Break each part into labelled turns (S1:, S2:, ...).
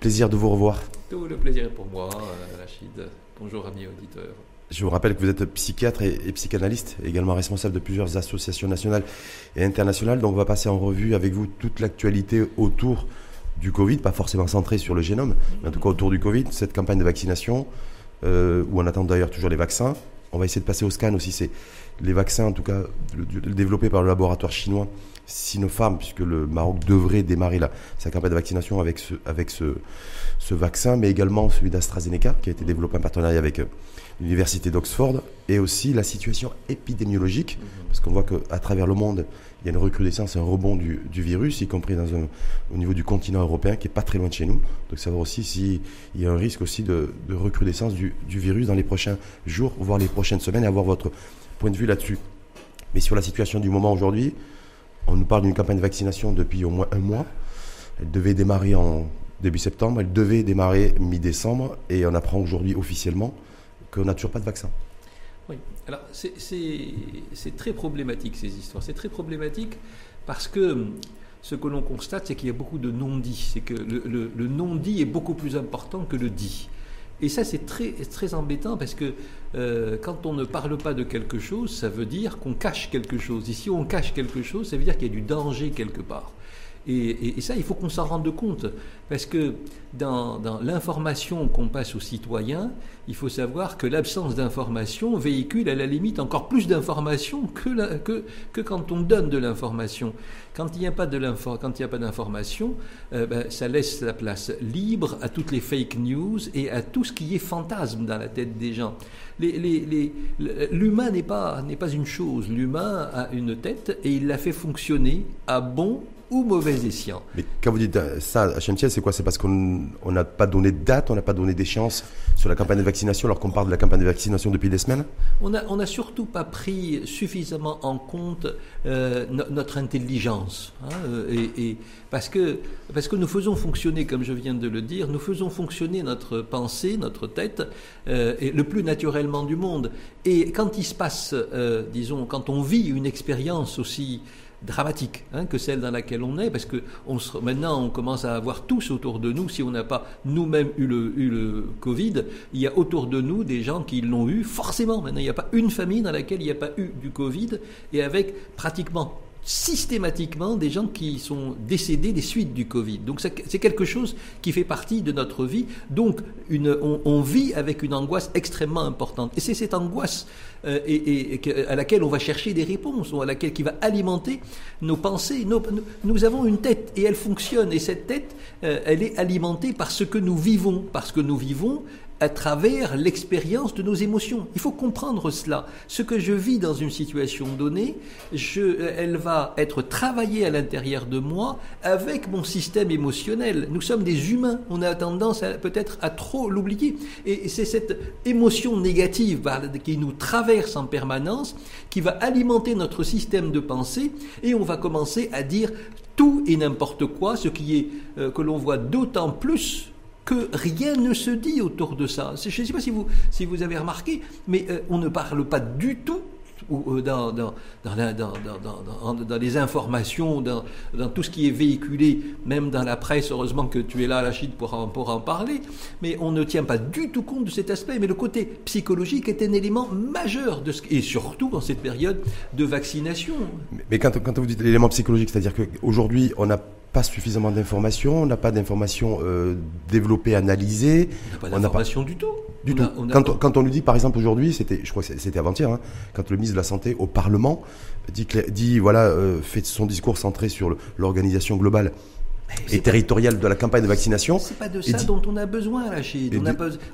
S1: Plaisir de vous revoir.
S2: Tout le plaisir est pour moi, euh, Rachid. Bonjour amis auditeurs.
S1: Je vous rappelle que vous êtes psychiatre et, psychanalyste, également responsable de plusieurs associations nationales et internationales. Donc on va passer en revue avec vous toute l'actualité autour du Covid, pas forcément centrée sur le génome, mais en tout cas autour du Covid, cette campagne de vaccination, euh, où on attend d'ailleurs toujours les vaccins. On va essayer de passer au scan aussi. C'est les vaccins, en tout cas, développés par le laboratoire chinois Sinopharm, puisque le Maroc devrait démarrer sa campagne de vaccination avec, ce, avec ce, ce vaccin, mais également celui d'AstraZeneca, qui a été développé en partenariat avec euh, l'université d'Oxford, et aussi la situation épidémiologique, parce qu'on voit qu'à travers le monde, il y a une recrudescence, un rebond du, virus, y compris dans un, au niveau du continent européen, qui est pas très loin de chez nous. Donc savoir aussi s'il y a un risque aussi de, recrudescence du, du, virus dans les prochains jours, voire les prochaines semaines, et avoir votre point de vue là-dessus. Mais sur la situation du moment aujourd'hui, on nous parle d'une campagne de vaccination depuis au moins un mois. Elle devait démarrer en début septembre, elle devait démarrer mi-décembre, et on apprend aujourd'hui officiellement qu'on n'a toujours pas de vaccin.
S2: Oui, alors c'est très problématique ces histoires. C'est très problématique parce que ce que l'on constate, c'est qu'il y a beaucoup de non-dits. C'est que le, non-dit est beaucoup plus important que le dit. Et ça, c'est très, embêtant parce que euh, quand on ne parle pas de quelque chose, ça veut dire qu'on cache quelque chose. Et si on cache quelque chose, ça veut dire qu'il y a du danger quelque part. Et, ça, il faut qu'on s'en rende compte, parce que dans, l'information qu'on passe aux citoyens, il faut savoir que l'absence d'information véhicule à la limite encore plus d'informations que, quand on donne de l'information. Quand il n'y a pas d'information, euh, ben, ça laisse la place libre à toutes les fake news et à tout ce qui est fantasme dans la tête des gens. L'humain n'est pas, pas une chose, l'humain a une tête et il la fait fonctionner à bon ou mauvais escient.
S1: Mais quand vous dites euh, ça à c'est quoi? C'est parce qu'on n'a pas donné de date, on n'a pas donné d'échéance sur la campagne de vaccination alors qu'on parle de la campagne de vaccination depuis des semaines?
S2: On n'a on a surtout pas pris suffisamment en compte euh, notre intelligence. Hein, euh, et, parce, que, parce que nous faisons fonctionner, comme je viens de le dire, nous faisons fonctionner notre pensée, notre tête, et le plus naturellement du monde. Et quand il se passe, disons, quand on vit une expérience aussi dramatique hein, que celle dans laquelle on est, parce que on maintenant on commence à avoir tous autour de nous, si on n'a pas nous-mêmes eu le, eu le Covid, il y a autour de nous des gens qui l'ont eu forcément. Maintenant, il n'y a pas une famille dans laquelle il n'y a pas eu du Covid, et avec pratiquement systématiquement des gens qui sont décédés des suites du Covid. Donc c'est quelque chose qui fait partie de notre vie. Donc on, vit avec une angoisse extrêmement importante. Et c'est cette angoisse euh, à laquelle on va chercher des réponses, ou à laquelle qui va alimenter nos pensées. nous avons une tête et elle fonctionne. Et cette tête, euh, elle est alimentée par ce que nous vivons. Parce que nous vivons à travers l'expérience de nos émotions. Il faut comprendre cela. Ce que je vis dans une situation donnée, je, elle va être travaillée à l'intérieur de moi avec mon système émotionnel. Nous sommes des humains. On a tendance peut-être à trop l'oublier. Et c'est cette émotion négative qui nous traverse en permanence qui va alimenter notre système de pensée et on va commencer à dire tout et n'importe quoi, ce qui est euh, que l'on voit d'autant plus que rien ne se dit autour de ça. Je ne sais pas si vous, si vous avez remarqué, mais euh, on ne parle pas du tout ou, euh, dans, dans, dans, dans, les informations, dans, tout ce qui est véhiculé, même dans la presse, heureusement que tu es là, Rachid, pour en, pour en parler, mais on ne tient pas du tout compte de cet aspect. Mais le côté psychologique est un élément majeur, de ce, et surtout dans cette période de vaccination.
S1: Mais quand, quand vous dites l'élément psychologique, c'est-à-dire qu'aujourd'hui, on n'a pas suffisamment d'informations, on n'a pas d'informations euh, développées, analysées.
S2: On n'a pas d'informations du tout.
S1: Du tout. quand, on, quand, on nous dit, par exemple, aujourd'hui, c'était, je crois que c'était avant-hier, hein, quand le ministre de la Santé au Parlement dit, dit voilà, euh, fait son discours centré sur l'organisation globale et territoriale de la campagne de vaccination.
S2: C'est pas de ça dont on a besoin, Rachid.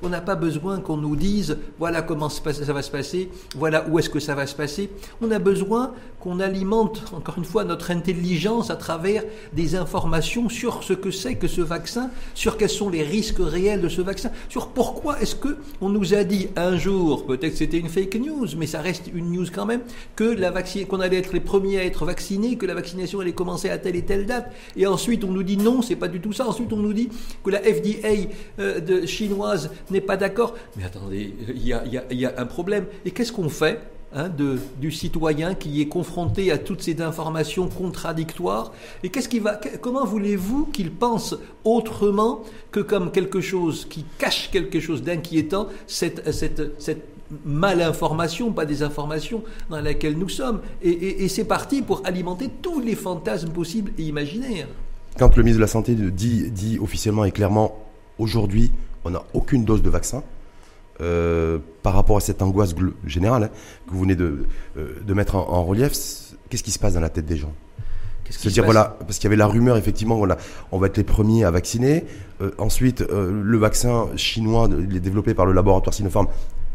S2: On n'a pas, besoin qu'on nous dise voilà comment ça va se passer, voilà où est-ce que ça va se passer. On a besoin qu'on alimente, encore une fois, notre intelligence à travers des informations sur ce que c'est que ce vaccin, sur quels sont les risques réels de ce vaccin, sur pourquoi est-ce que on nous a dit un jour, peut-être c'était une fake news, mais ça reste une news quand même, que la qu'on allait être les premiers à être vaccinés, que la vaccination allait commencer à telle et telle date, et ensuite on nous dit non, c'est pas du tout ça. Ensuite, on nous dit que la FDA euh, chinoise n'est pas d'accord. Mais attendez, il y a, un problème. Et qu'est-ce qu'on fait? Hein, de, du citoyen qui est confronté à toutes ces informations contradictoires. Et qu'est-ce qui va, comment voulez-vous qu'il pense autrement que comme quelque chose qui cache quelque chose d'inquiétant, cette, cette, cette malinformation, pas des informations dans laquelle nous sommes? Et, et c'est parti pour alimenter tous les fantasmes possibles et imaginaires.
S1: Quand le ministre de la Santé dit, dit officiellement et clairement, aujourd'hui, on n'a aucune dose de vaccin, euh, par rapport à cette angoisse générale hein, que vous venez de, euh, de mettre en, relief, qu'est-ce qui se passe dans la tête des gens? C'est-à-dire voilà, parce qu'il y avait la rumeur effectivement, voilà, on va être les premiers à vacciner. Euh, ensuite, le vaccin chinois, il est développé par le laboratoire Sinopharm,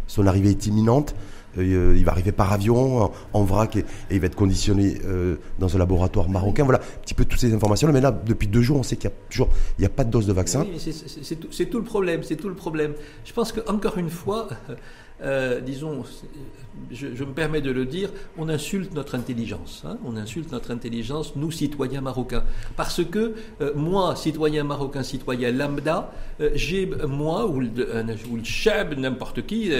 S1: son arrivée est imminente. Euh, il va arriver par avion, en, vrac, et, il va être conditionné euh, dans un laboratoire marocain. Voilà, un petit peu toutes ces informations. Mais là, depuis deux jours, on sait qu'il n'y a toujours il y a pas de dose de vaccin.
S2: Oui, c'est tout, tout, le problème. C'est tout le problème. Je pense qu'encore une fois, euh, disons, je, me permets de le dire, on insulte notre intelligence. Hein. on insulte notre intelligence, nous, citoyens marocains. Parce que euh, moi, citoyen marocain, citoyen lambda, euh, j'ai, moi, ou le, cheb, n'importe qui,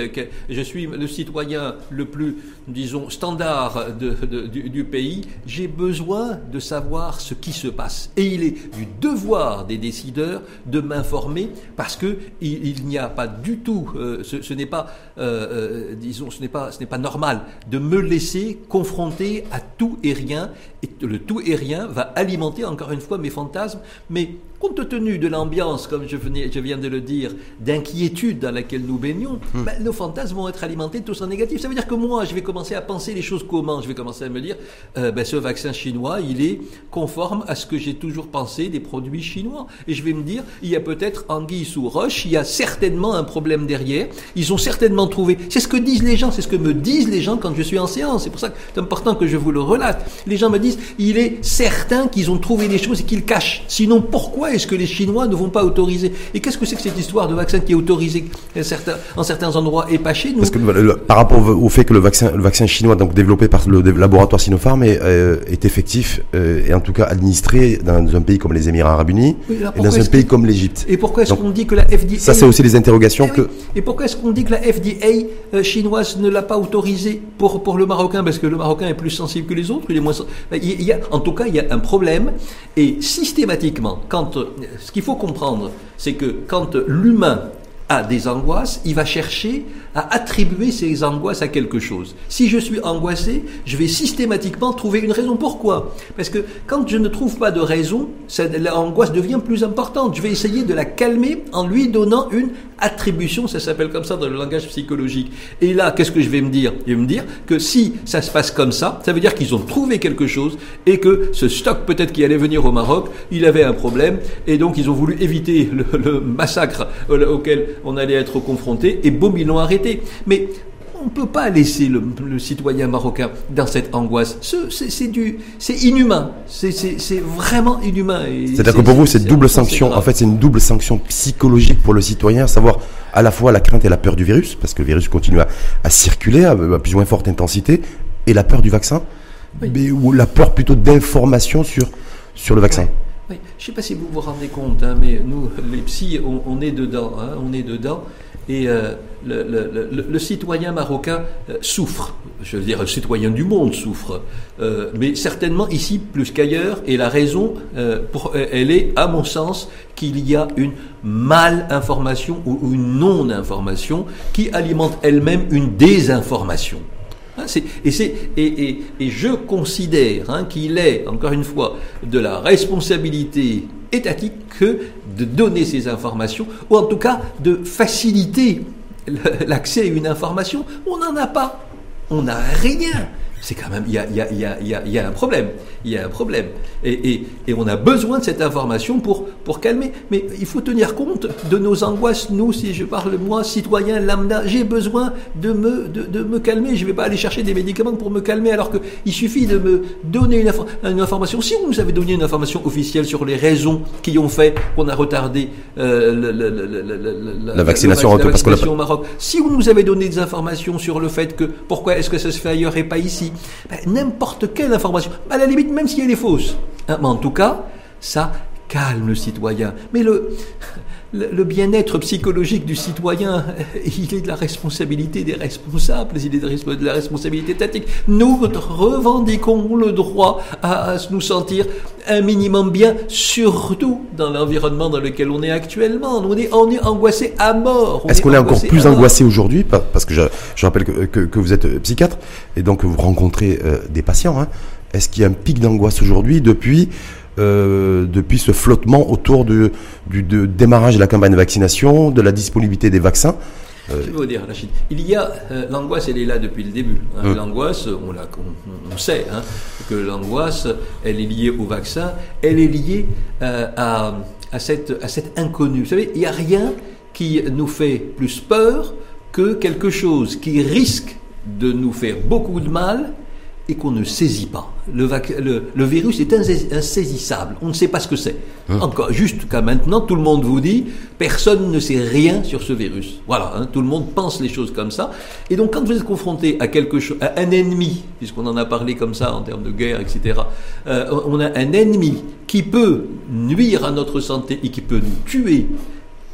S2: je suis le citoyen le plus, disons, standard du, pays, j'ai besoin de savoir ce qui se passe. Et il est du devoir des décideurs de m'informer parce que il, n'y a pas du tout, ce n'est pas euh, euh, disons, ce n'est pas, ce n'est pas normal de me laisser confronter à tout et rien, et le tout et rien va alimenter encore une fois mes fantasmes, mais compte tenu de l'ambiance, comme je, venais, je, viens de le dire, d'inquiétude dans laquelle nous baignons, hmm. ben, nos fantasmes vont être alimentés tous en négatif. Ça veut dire que moi, je vais commencer à penser les choses comment Je vais commencer à me dire, euh, ben, ce vaccin chinois, il est conforme à ce que j'ai toujours pensé des produits chinois. Et je vais me dire, il y a peut-être anguille sous roche, il y a certainement un problème derrière. Ils ont certainement trouvé. C'est ce que disent les gens, c'est ce que me disent les gens quand je suis en séance. C'est pour ça que c'est important que je vous le relate. Les gens me disent, il est certain qu'ils ont trouvé des choses et qu'ils cachent. Sinon, pourquoi est-ce que les Chinois ne vont pas autoriser Et qu'est-ce que c'est que cette histoire de vaccin qui est autorisé en certains endroits et pas chez nous
S1: Parce que par rapport au fait que le vaccin, le vaccin chinois, donc développé par le laboratoire Sinopharm, est, euh, est effectif euh, et en tout cas administré dans un pays comme les Émirats Arabes Unis et dans un pays comme l'Égypte.
S2: Et pourquoi est-ce qu'on dit que la FDA
S1: Ça, c'est aussi les interrogations
S2: eh
S1: que.
S2: Et pourquoi est-ce qu'on dit que la FDA euh, chinoise ne l'a pas autorisé pour pour le Marocain? Parce que le Marocain est plus sensible que les autres. Il est moins. Il y a, en tout cas, il y a un problème. Et systématiquement, quand ce qu'il faut comprendre, c'est que quand l'humain a des angoisses, il va chercher à attribuer ces angoisses à quelque chose. Si je suis angoissé, je vais systématiquement trouver une raison. Pourquoi? Parce que quand je ne trouve pas de raison, l'angoisse devient plus importante. Je vais essayer de la calmer en lui donnant une attribution, ça s'appelle comme ça dans le langage psychologique. Et là, qu'est-ce que je vais me dire? Je vais me dire que si ça se passe comme ça, ça veut dire qu'ils ont trouvé quelque chose et que ce stock peut-être qui allait venir au Maroc, il avait un problème et donc ils ont voulu éviter le, massacre auquel on allait être confronté et boum, ils l'ont arrêté. Mais on ne peut pas laisser le, citoyen marocain dans cette angoisse. C'est du, c'est inhumain. C'est vraiment inhumain.
S1: C'est-à-dire que pour vous, c'est double sanction. En fait, c'est une double sanction psychologique pour le citoyen, à savoir à la fois la crainte et la peur du virus, parce que le virus continue à, circuler à, plus ou moins forte intensité, et la peur du vaccin, mais, ou la peur plutôt d'information sur, sur le vaccin.
S2: Oui. Je ne sais pas si vous vous rendez compte, hein, mais nous, les psys, on, est dedans. Hein, on est dedans. Et euh, le, citoyen marocain euh, souffre, je veux dire, le citoyen du monde souffre, euh, mais certainement ici plus qu'ailleurs, et la raison, elle est, à mon sens, qu'il y a une mal-information ou une non-information qui alimente elle-même une désinformation. Hein, et, je considère hein, qu'il est, encore une fois, de la responsabilité étatique que de donner ces informations, ou en tout cas de faciliter l'accès à une information. On n'en a pas. On n'a rien c'est quand même, il y a, y, a, y, a, y a, un problème. Il y a un problème. Et, et, et, on a besoin de cette information pour, pour calmer. Mais il faut tenir compte de nos angoisses. Nous, si je parle, moi, citoyen lambda, j'ai besoin de me, de, de me calmer. Je ne vais pas aller chercher des médicaments pour me calmer, alors qu'il suffit de me donner une, une, information. Si vous nous avez donné une information officielle sur les raisons qui ont fait qu'on a retardé euh,
S1: la, vaccination,
S2: au Maroc, si vous nous avez donné des informations sur le fait que pourquoi est-ce que ça se fait ailleurs et pas ici, ben, n'importe quelle information, à la limite même si elle est fausse. Hein, mais en tout cas, ça calme le citoyen. Mais le, le, bien-être psychologique du citoyen, il est de la responsabilité des responsables, il est de la responsabilité étatique. Nous revendiquons le droit à, nous sentir un minimum bien, surtout dans l'environnement dans lequel on est actuellement. On est, on est angoissé à mort.
S1: Est-ce qu'on est, encore plus angoissé aujourd'hui? Parce que je, rappelle que, vous êtes psychiatre et donc vous rencontrez euh, des patients. Hein. Est-ce qu'il y a un pic d'angoisse aujourd'hui depuis euh, depuis ce flottement autour du, du démarrage de la campagne de vaccination, de la disponibilité des vaccins.
S2: Euh, Je veux dire, Rachid, il y a euh, l'angoisse, elle est là depuis le début. Hein. Hum. L'angoisse, on, on, sait hein, que l'angoisse, elle est liée au vaccin, elle est liée à, à, cette, à cette inconnue. Vous savez, il n'y a rien qui nous fait plus peur que quelque chose qui risque de nous faire beaucoup de mal et qu'on ne saisit pas. Le, le, virus est insaisissable. On ne sait pas ce que c'est. Hein. Encore, juste qu'à maintenant, tout le monde vous dit, personne ne sait rien sur ce virus. Voilà, hein, tout le monde pense les choses comme ça. Et donc, quand vous êtes confronté à quelque chose, à un ennemi, puisqu'on en a parlé comme ça en termes de guerre, etc., euh, on a un ennemi qui peut nuire à notre santé et qui peut nous tuer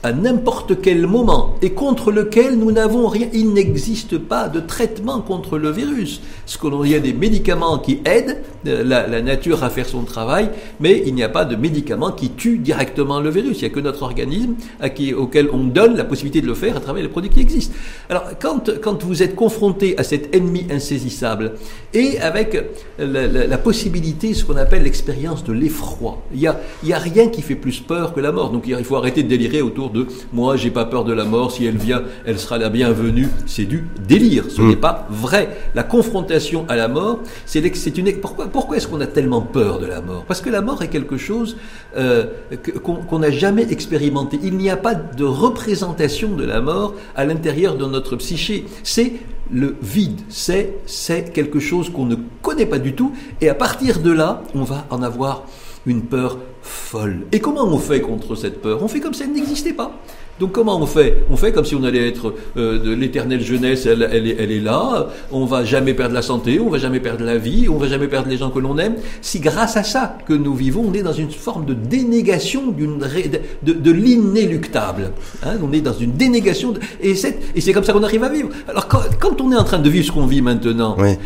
S2: à n'importe quel moment et contre lequel nous n'avons rien. Il n'existe pas de traitement contre le virus. Ce qu'on il y a des médicaments qui aident euh, la, nature à faire son travail, mais il n'y a pas de médicaments qui tuent directement le virus. Il n'y a que notre organisme à qui, auquel on donne la possibilité de le faire à travers les produits qui existent. Alors, quand, quand vous êtes confronté à cet ennemi insaisissable et avec la, possibilité, ce qu'on appelle l'expérience de l'effroi, il n'y a, a rien qui fait plus peur que la mort. Donc, il faut arrêter de délirer autour de moi, j'ai pas peur de la mort, si elle vient, elle sera la bienvenue. C'est du délire, ce mm. n'est pas vrai. La confrontation à la mort, c'est une. Pourquoi, pourquoi est-ce qu'on a tellement peur de la mort? Parce que la mort est quelque chose euh, qu'on n'a jamais expérimenté. Il n'y a pas de représentation de la mort à l'intérieur de notre psyché. C'est le vide, c'est c'est quelque chose qu'on ne connaît pas du tout, et à partir de là, on va en avoir une peur folle. Et comment on fait contre cette peur? On fait comme si elle n'existait pas. Donc comment on fait? On fait comme si on allait être euh, de l'éternelle jeunesse, elle, elle, est, elle, est, là, on va jamais perdre la santé, on va jamais perdre la vie, on va jamais perdre les gens que l'on aime. Si grâce à ça que nous vivons, on est dans une forme de dénégation d'une, de, de l'inéluctable. Hein, on est dans une dénégation, et, c'est, et c'est comme ça qu'on arrive à vivre. Alors quand, quand, on est en train de vivre ce qu'on vit maintenant, oui.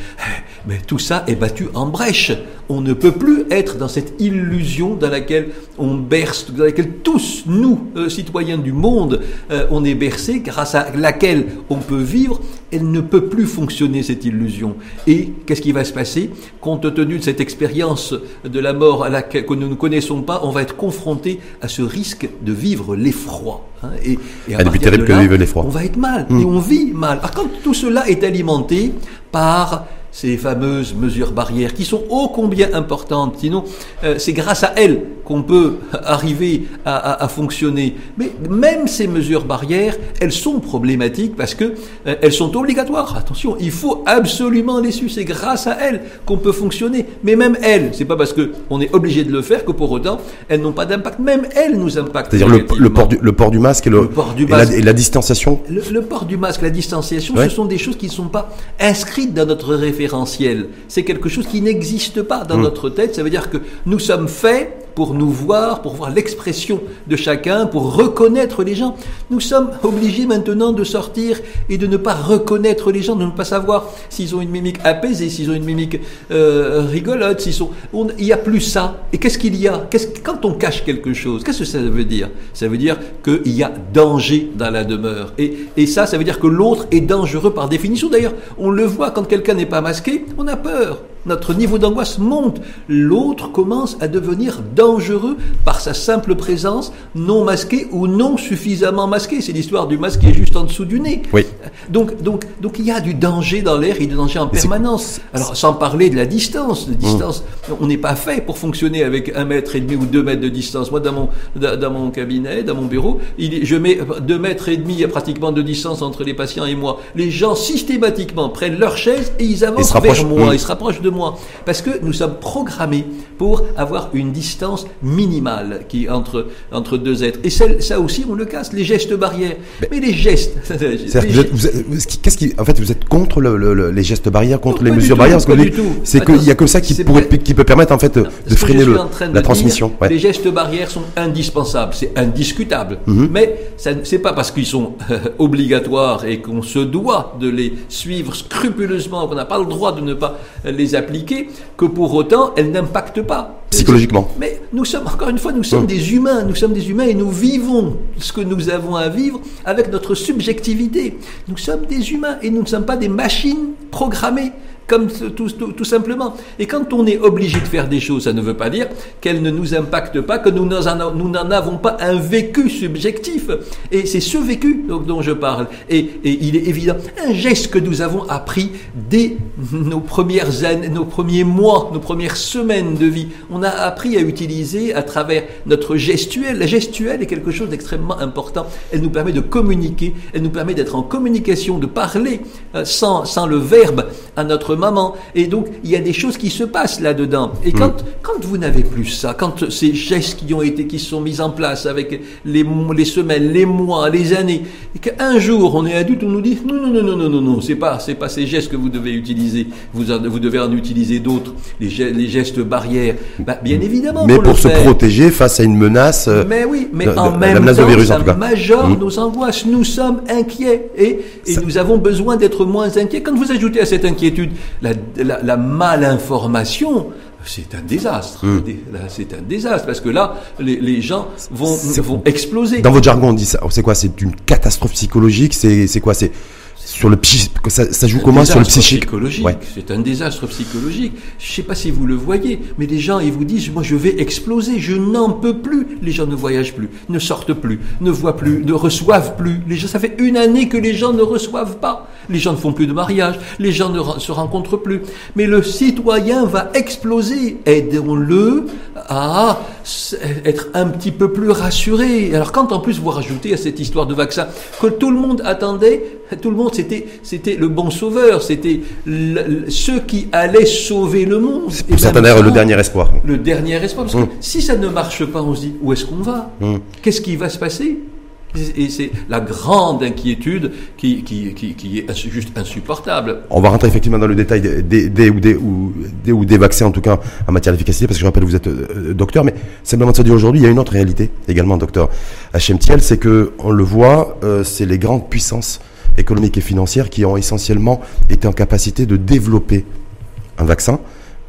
S2: Mais tout ça est battu en brèche. On ne peut plus être dans cette illusion dans laquelle on berce, dans laquelle tous, nous, euh, citoyens du monde, euh, on est bercé, grâce à laquelle on peut vivre, elle ne peut plus fonctionner cette illusion. Et qu'est-ce qui va se passer? Compte tenu de cette expérience de la mort à laquelle que nous ne connaissons pas, on va être confronté à ce risque de vivre l'effroi.
S1: Hein. et, et à ah, terrible que vivre l'effroi.
S2: On va être mal et hmm. on vit mal. Alors quand tout cela est alimenté par ces fameuses mesures barrières qui sont ô combien importantes. Sinon, euh, c'est grâce à elles qu'on peut arriver à, fonctionner. Mais même ces mesures barrières, elles sont problématiques parce que euh, elles sont obligatoires. Attention, il faut absolument les suivre. C'est grâce à elles qu'on peut fonctionner. Mais même elles, c'est pas parce que on est obligé de le faire que pour autant elles n'ont pas d'impact. Même elles nous impactent.
S1: C'est-à-dire le, port du, le port du masque et, le, port du masque, et, la, distanciation.
S2: Le, port du masque, la distanciation, ce sont des choses qui ne sont pas inscrites dans notre référence c'est quelque chose qui n'existe pas dans hmm. notre tête. Ça veut dire que nous sommes faits pour nous voir, pour voir l'expression de chacun, pour reconnaître les gens. Nous sommes obligés maintenant de sortir et de ne pas reconnaître les gens, de ne pas savoir s'ils ont une mimique apaisée, s'ils ont une mimique euh, rigolote, s'ils sont... il n'y a plus ça. Et qu'est-ce qu'il y a? Quand on cache quelque chose, qu'est-ce que ça veut dire? Ça veut dire qu'il y a danger dans la demeure. Et, et ça, ça veut dire que l'autre est dangereux par définition. D'ailleurs, on le voit quand quelqu'un n'est pas masqué, on a peur notre niveau d'angoisse monte. L'autre commence à devenir dangereux par sa simple présence, non masquée ou non suffisamment masquée. C'est l'histoire du masque qui est juste en dessous du nez.
S1: Oui.
S2: Donc, donc, donc il y a du danger dans l'air, il y a du danger en permanence. Alors, sans parler de la distance. Distance, mmh. on n'est pas fait pour fonctionner avec un mètre et demi ou deux mètres de distance. Moi, dans mon, dans mon cabinet, dans mon bureau, il, je mets deux mètres et demi pratiquement de distance entre les patients et moi. Les gens systématiquement prennent leur chaise et ils avancent vers moi, mmh. ils se rapprochent de moi. Parce que nous sommes programmés pour avoir une distance minimale qui entre, entre deux êtres. Et ça aussi, on le casse, les gestes barrières. Mais, les gestes.
S1: Qu'est-ce qui, en fait, vous êtes contre les gestes barrières, contre les mesures
S2: barrières
S1: Parce que c'est qu'il n'y a que ça qui, pourrait, qui peut permettre en fait de freiner le, la transmission.
S2: Les gestes barrières sont indispensables, c'est indiscutable. Mhm. Mais ce n'est pas parce qu'ils sont euh, obligatoires et qu'on se doit de les suivre scrupuleusement, qu'on n'a pas le droit de ne pas les appliquer, que pour autant elles n'impactent pas.
S1: Psychologiquement.
S2: Mais nous sommes, encore une fois, nous sommes mhm. des humains, nous sommes des humains et nous vivons ce que nous avons à vivre avec notre subjectivité. Nous sommes des humains et nous ne sommes pas des machines programmées comme tout, simplement. Et quand on est obligé de faire des choses, ça ne veut pas dire qu'elles ne nous impactent pas, que nous n'en avons pas un vécu subjectif. Et c'est ce vécu dont, je parle. Et, il est évident, un geste que nous avons appris dès nos premières années, nos premiers mois, nos premières semaines de vie. On a appris à utiliser à travers notre gestuelle. La gestuelle est quelque chose d'extrêmement important. Elle nous permet de communiquer, elle nous permet d'être en communication, de parler euh, sans, sans le verbe à notre maman. Et donc, il y a des choses qui se passent là-dedans. Et hmm. quand, quand vous n'avez plus ça, quand ces gestes qui ont été, qui sont mis en place avec les, les semaines, les mois, les années, et qu'un jour, on est adulte, on nous dit, non, non, non, non, non, non, non, c'est pas, c'est pas ces gestes que vous devez utiliser. Vous, vous devez en utiliser d'autres, les, les, gestes barrières. Bah, bien évidemment.
S1: Mais pour, se protéger face à une menace.
S2: Euh, mais oui, mais en même temps, ça majore hmm. nos angoisses. Nous sommes inquiets et, et nous avons besoin d'être moins inquiets. Quand vous ajoutez à cette inquiétude la, la, malinformation, c'est un désastre. Hmm. C'est un désastre parce que là, les, gens vont, vont exploser.
S1: Dans votre jargon, on dit ça. C'est quoi? C'est une catastrophe psychologique? C'est quoi? C'est sur le ça, ça joue comment sur le psychique
S2: C'est un désastre psychologique. Je ne sais pas si vous le voyez, mais les gens ils vous disent moi je vais exploser, je n'en peux plus. Les gens ne voyagent plus, ne sortent plus, ne voient plus, ne reçoivent plus. Les gens, ça fait une année que les gens ne reçoivent pas. Les gens ne font plus de mariage, les gens ne se rencontrent plus. Mais le citoyen va exploser. Aidons-le à être un petit peu plus rassuré. Alors quand en plus vous rajoutez à cette histoire de vaccin que tout le monde attendait, tout le monde c'était c'était le bon sauveur, c'était ceux qui allaient sauver le monde.
S1: Pour certains d'ailleurs le dernier espoir.
S2: Le dernier espoir, parce que hum. si ça ne marche pas, on se dit où est-ce qu'on va? Hum. Qu'est-ce qui va se passer? Et c'est la grande inquiétude qui, qui, qui, est juste insupportable.
S1: On va rentrer effectivement dans le détail des, des, ou, des, ou, des, ou des vaccins, en tout cas en matière d'efficacité, parce que je rappelle, vous êtes euh, docteur, mais simplement de se dire aujourd'hui, il y a une autre réalité également, docteur HMTL, c'est que on le voit, euh, c'est les grandes puissances économiques et financières qui ont essentiellement été en capacité de développer un vaccin,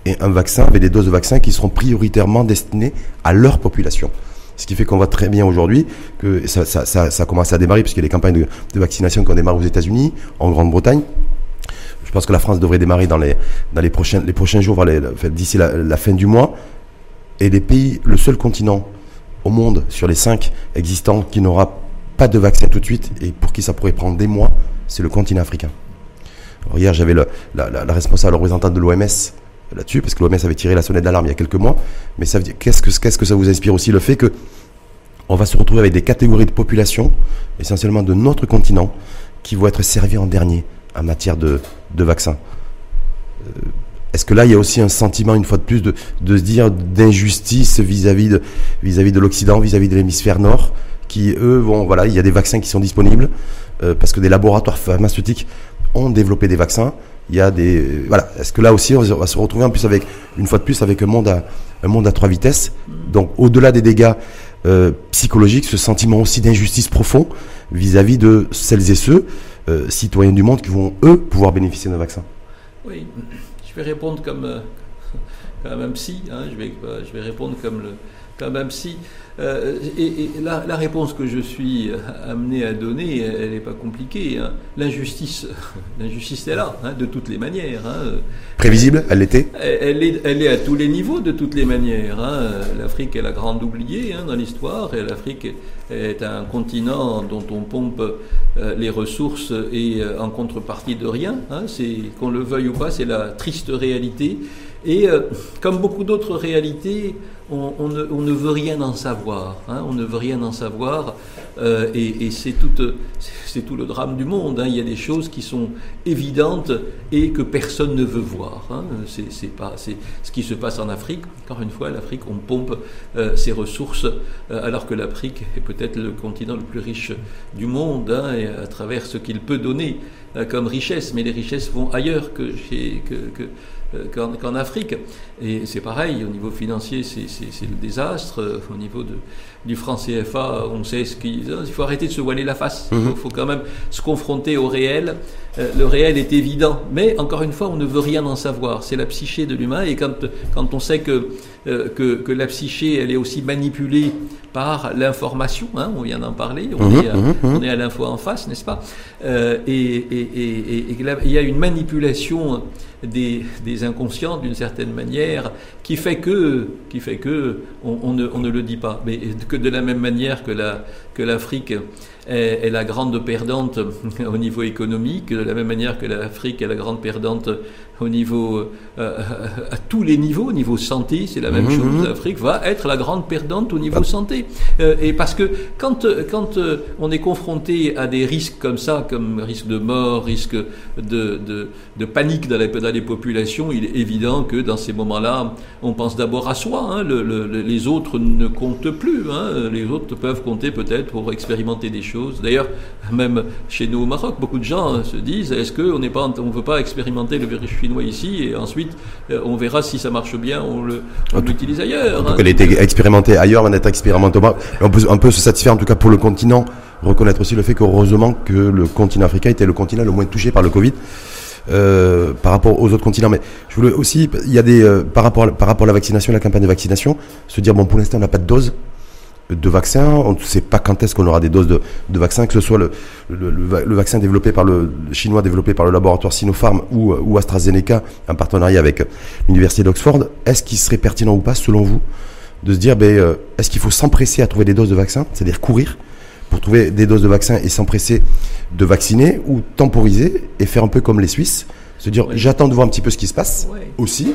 S1: et un vaccin avec des doses de vaccins qui seront prioritairement destinées à leur population. Ce qui fait qu'on voit très bien aujourd'hui que ça, commencé à démarrer, a des campagnes de, vaccination qui ont démarré aux États-Unis, en Grande-Bretagne. Je pense que la France devrait démarrer dans les, dans les, prochains, les prochains jours, d'ici la, la, fin du mois. Et les pays, le seul continent au monde sur les cinq existants qui n'aura pas de vaccin tout de suite et pour qui ça pourrait prendre des mois, c'est le continent africain. Hier, j'avais la, la, la, responsable représentante de l'OMS là-dessus, parce que l'OMS avait tiré la sonnette d'alarme il y a quelques mois. Mais ça qu'est-ce que, qu'est-ce que ça vous inspire aussi Le fait que on va se retrouver avec des catégories de population, essentiellement de notre continent, qui vont être servies en dernier en matière de, de vaccins. Euh, est-ce que là, il y a aussi un sentiment, une fois de plus, de, se dire d'injustice vis-à-vis de l'Occident, vis-à-vis de l'hémisphère nord, qui, eux, vont, voilà, il y a des vaccins qui sont disponibles, euh, parce que des laboratoires pharmaceutiques ont développé des vaccins, il y a des voilà. Est-ce que là aussi on va se retrouver en plus avec une fois de plus avec un monde à un monde à trois vitesses? Donc au-delà des dégâts euh, psychologiques, ce sentiment aussi d'injustice profond vis-à-vis de celles et ceux euh, citoyens du monde qui vont eux pouvoir bénéficier d'un vaccin.
S2: Oui, je vais répondre comme euh, comme un psy. Hein, je vais je vais répondre comme le comme un psy. Euh, et, la, réponse que je suis amené à donner, elle n'est pas compliquée. Hein. L'injustice, l'injustice est là, hein, de toutes les manières. Hein.
S1: Prévisible, elle l'était
S2: elle, est, elle est à tous les niveaux, de toutes les manières. L'Afrique est la grande oubliée dans l'histoire, et l'Afrique est un continent dont on pompe euh, les ressources et euh, en contrepartie de rien. C'est qu'on le veuille ou pas, c'est la triste réalité. Et euh, comme beaucoup d'autres réalités, on, on, ne, on, ne, veut rien en savoir. Hein, on ne veut rien en savoir. Euh, et, et c'est tout, le drame du monde. Hein. Il y a des choses qui sont évidentes et que personne ne veut voir. Hein. C'est, pas, ce qui se passe en Afrique. Encore une fois, l'Afrique, on pompe euh, ses ressources, euh, alors que l'Afrique est peut-être le continent le plus riche du monde, et à travers ce qu'il peut donner euh, comme richesse. Mais les richesses vont ailleurs que chez, que qu'en Afrique. Et c'est pareil, au niveau financier, c'est le désastre. Au niveau de, du franc CFA, on sait ce qu'il il faut arrêter de se voiler la face. Il faut, faut quand même se confronter au réel. le réel est évident, mais encore une fois, on ne veut rien en savoir. C'est la psyché de l'humain, et quand, quand on sait que, que, que, la psyché, elle est aussi manipulée par l'information, hein, on vient d'en parler, on, est à, on est à l'info en face, n'est-ce pas? Euh, Et, et, et, et il y a une manipulation des, des inconscients d'une certaine manière qui fait que, qui fait que on, on, ne, on, ne, le dit pas, mais que de la même manière que la que l'Afrique est, est, la grande perdante au niveau économique, de la même manière que l'Afrique est la grande perdante au niveau euh, à tous les niveaux, au niveau santé, c'est la même mmh, chose. Mmh. L'Afrique va être la grande perdante au niveau santé, euh, et parce que quand quand euh, on est confronté à des risques comme ça, comme risque de mort, risque de de, de panique dans les, dans les populations, il est évident que dans ces moments-là, on pense d'abord à soi. Hein, le, le, les autres ne comptent plus. Hein, les autres peuvent compter peut-être pour expérimenter des choses. D'ailleurs, même chez nous au Maroc, beaucoup de gens se disent est-ce qu'on n'est pas, on veut pas expérimenter le virus chinois ici et ensuite on verra si ça marche bien, on l'utilise ailleurs.
S1: En hein. elle a été expérimentée ailleurs, on est expérimenté. On peut, on peut se satisfaire en tout cas pour le continent. Reconnaître aussi le fait qu'heureusement que le continent africain était le continent le moins touché par le Covid. Euh, par rapport aux autres continents. Mais je voulais aussi, il y a des euh, par rapport par rapport à la vaccination, la campagne de vaccination, se dire bon pour l'instant on n'a pas de dose de vaccin, on ne sait pas quand est-ce qu'on aura des doses de, de vaccin, que ce soit le, le, vaccin développé par le, chinois développé par le laboratoire Sinopharm ou, ou AstraZeneca en partenariat avec l'université d'Oxford. Est-ce qu'il serait pertinent ou pas, selon vous, de se dire ben, euh, est-ce qu'il faut s'empresser à trouver des doses de vaccin, c'est-à-dire courir pour trouver des doses de vaccin et s'empresser de vacciner ou temporiser et faire un peu comme les Suisses, se dire j'attends de voir un petit peu ce qui se passe aussi.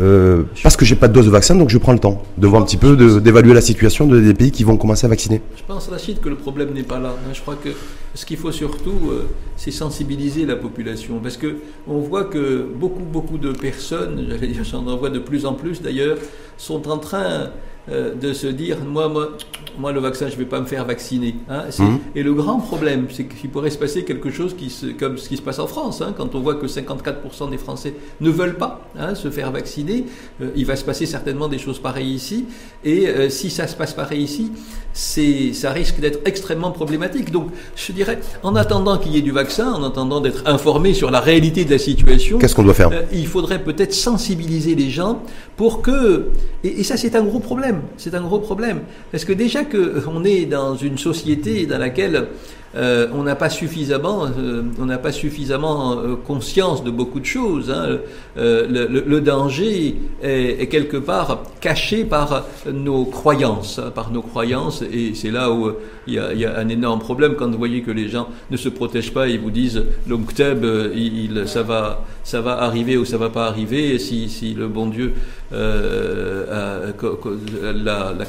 S1: Euh, parce que j'ai pas de dose de vaccin, donc je prends le temps de voir un petit peu, d'évaluer la situation de, des pays qui vont commencer à vacciner.
S2: Je pense, Rachid, que le problème n'est pas là. Je crois que ce qu'il faut surtout, euh, c'est sensibiliser la population, parce que on voit que beaucoup, beaucoup de personnes, j'allais dire, j'en vois de plus en plus d'ailleurs, sont en train euh, de se dire moi, moi, moi, le vaccin, je ne vais pas me faire vacciner. Hein. Mmh. Et le grand problème, c'est qu'il pourrait se passer quelque chose qui se, comme ce qui se passe en France. Hein, quand on voit que 54% des Français ne veulent pas hein, se faire vacciner, euh, il va se passer certainement des choses pareilles ici. Et euh, si ça se passe pareil ici, ça risque d'être extrêmement problématique. Donc, je dirais, en attendant qu'il y ait du vaccin, en attendant d'être informé sur la réalité de la situation,
S1: qu'est-ce qu'on doit faire?
S2: Il faudrait peut-être sensibiliser les gens pour que, et, et ça, c'est un gros problème. C'est un gros problème parce que déjà qu'on est dans une société dans laquelle euh, on n'a pas suffisamment, euh, on n'a pas suffisamment euh, conscience de beaucoup de choses. Hein. Le, le, le, danger est, est, quelque part caché par nos croyances, hein, par nos croyances, et c'est là où il y, a, il y, a, un énorme problème quand vous voyez que les gens ne se protègent pas et vous disent l'Omkteb, il, ça va, ça va arriver ou ça va pas arriver. Si, si le bon Dieu euh, a, la, la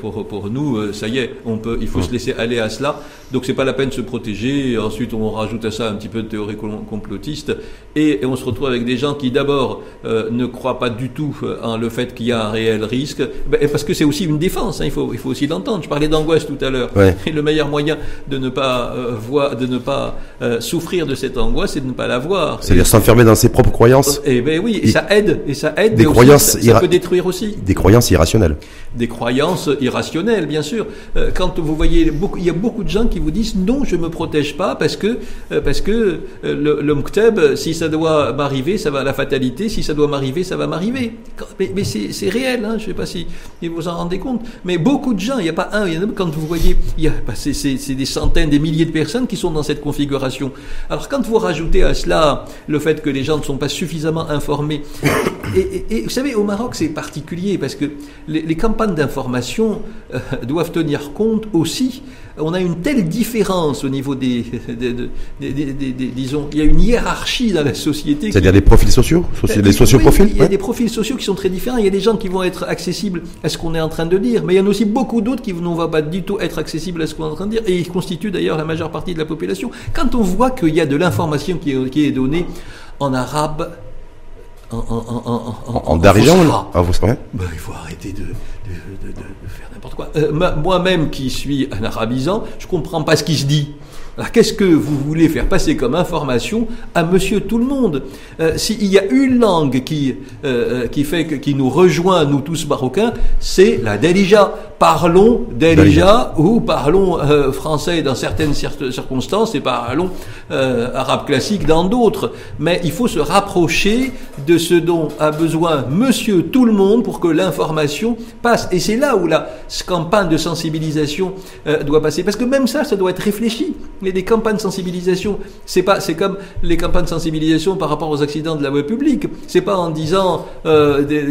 S2: pour, pour nous, ça y est, on peut, il faut se laisser aller à cela. Donc c'est pas la peine de se protéger. Ensuite, on rajoute à ça un petit peu de théorie complotiste, et, et on se retrouve avec des gens qui d'abord euh, ne croient pas du tout en le fait qu'il y a un réel risque, ben, parce que c'est aussi une défense. Hein, il faut, il faut aussi l'entendre. Je parlais d'angoisse tout à l'heure.
S1: Ouais.
S2: Et le meilleur moyen de ne pas euh, voir, de ne pas euh, souffrir de cette angoisse, c'est de ne pas la voir.
S1: C'est-à-dire s'enfermer dans ses propres croyances.
S2: Et ben oui, et, et ça aide, et ça aide.
S1: Des croyances,
S2: aussi, ça, ça peut détruire aussi.
S1: Des croyances irrationnelles.
S2: Des croyances irrationnelles, bien sûr. Euh, quand vous voyez, beaucoup, il y a beaucoup de gens qui vous disent non, je me protège pas parce que parce que l'homme si ça doit m'arriver, ça va la fatalité. Si ça doit m'arriver, ça va m'arriver. Mais, mais c'est réel. Hein, je sais pas si vous vous en rendez compte. Mais beaucoup de gens, il n'y a pas un, il y en a quand vous voyez, il y a bah, c'est des centaines, des milliers de personnes qui sont dans cette configuration. Alors quand vous rajoutez à cela le fait que les gens ne sont pas suffisamment informés, et, et, et vous savez, au Maroc c'est particulier parce que les, les campagnes d'information euh, doivent tenir compte aussi on a une telle différence au niveau des, disons, il y a une hiérarchie dans la société.
S1: C'est-à-dire des profils sociaux, des socioprofils.
S2: il y a des profils sociaux qui sont très différents. Il y a des gens qui vont être accessibles à ce qu'on est en train de dire, mais il y en a aussi beaucoup d'autres qui ne vont pas du tout être accessibles à ce qu'on est en train de dire, et ils constituent d'ailleurs la majeure partie de la population. Quand on voit qu'il y a de l'information qui, qui, est donnée en arabe,
S1: en, en, en, en darigeant
S2: ben, Il faut arrêter de, faire n'importe quoi. Euh, moi-même qui suis un arabisant, je comprends pas ce qui se dit. Alors qu'est-ce que vous voulez faire passer comme information à monsieur tout le monde euh, S'il y a une langue qui, euh, qui fait que, qui nous rejoint, nous tous marocains, c'est la Dalija. Parlons Dalija ou parlons euh, français dans certaines circonstances et parlons arabe classique dans d'autres. Mais il faut se rapprocher de ce dont a besoin monsieur tout le monde pour que l'information passe. Et c'est là où la campagne de sensibilisation doit passer. Parce que même ça, ça doit être réfléchi mais des campagnes de sensibilisation. C'est pas, c'est comme les campagnes de sensibilisation par rapport aux accidents de la voie publique. C'est pas en disant, euh,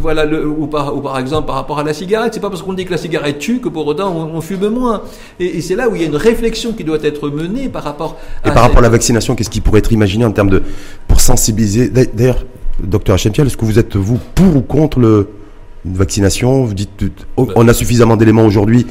S2: voilà, le, ou, par, ou par exemple par rapport à la cigarette. C'est pas parce qu'on dit que la cigarette tue que pour autant on, fume moins. Et, c'est là où il y a une réflexion qui doit être menée par rapport.
S1: À et par rapport à la vaccination, qu'est-ce qui pourrait être imaginé en termes de pour sensibiliser D'ailleurs, docteur Hachemtiel, est-ce que vous êtes vous pour ou contre le une vaccination Vous dites, oh, on a suffisamment d'éléments aujourd'hui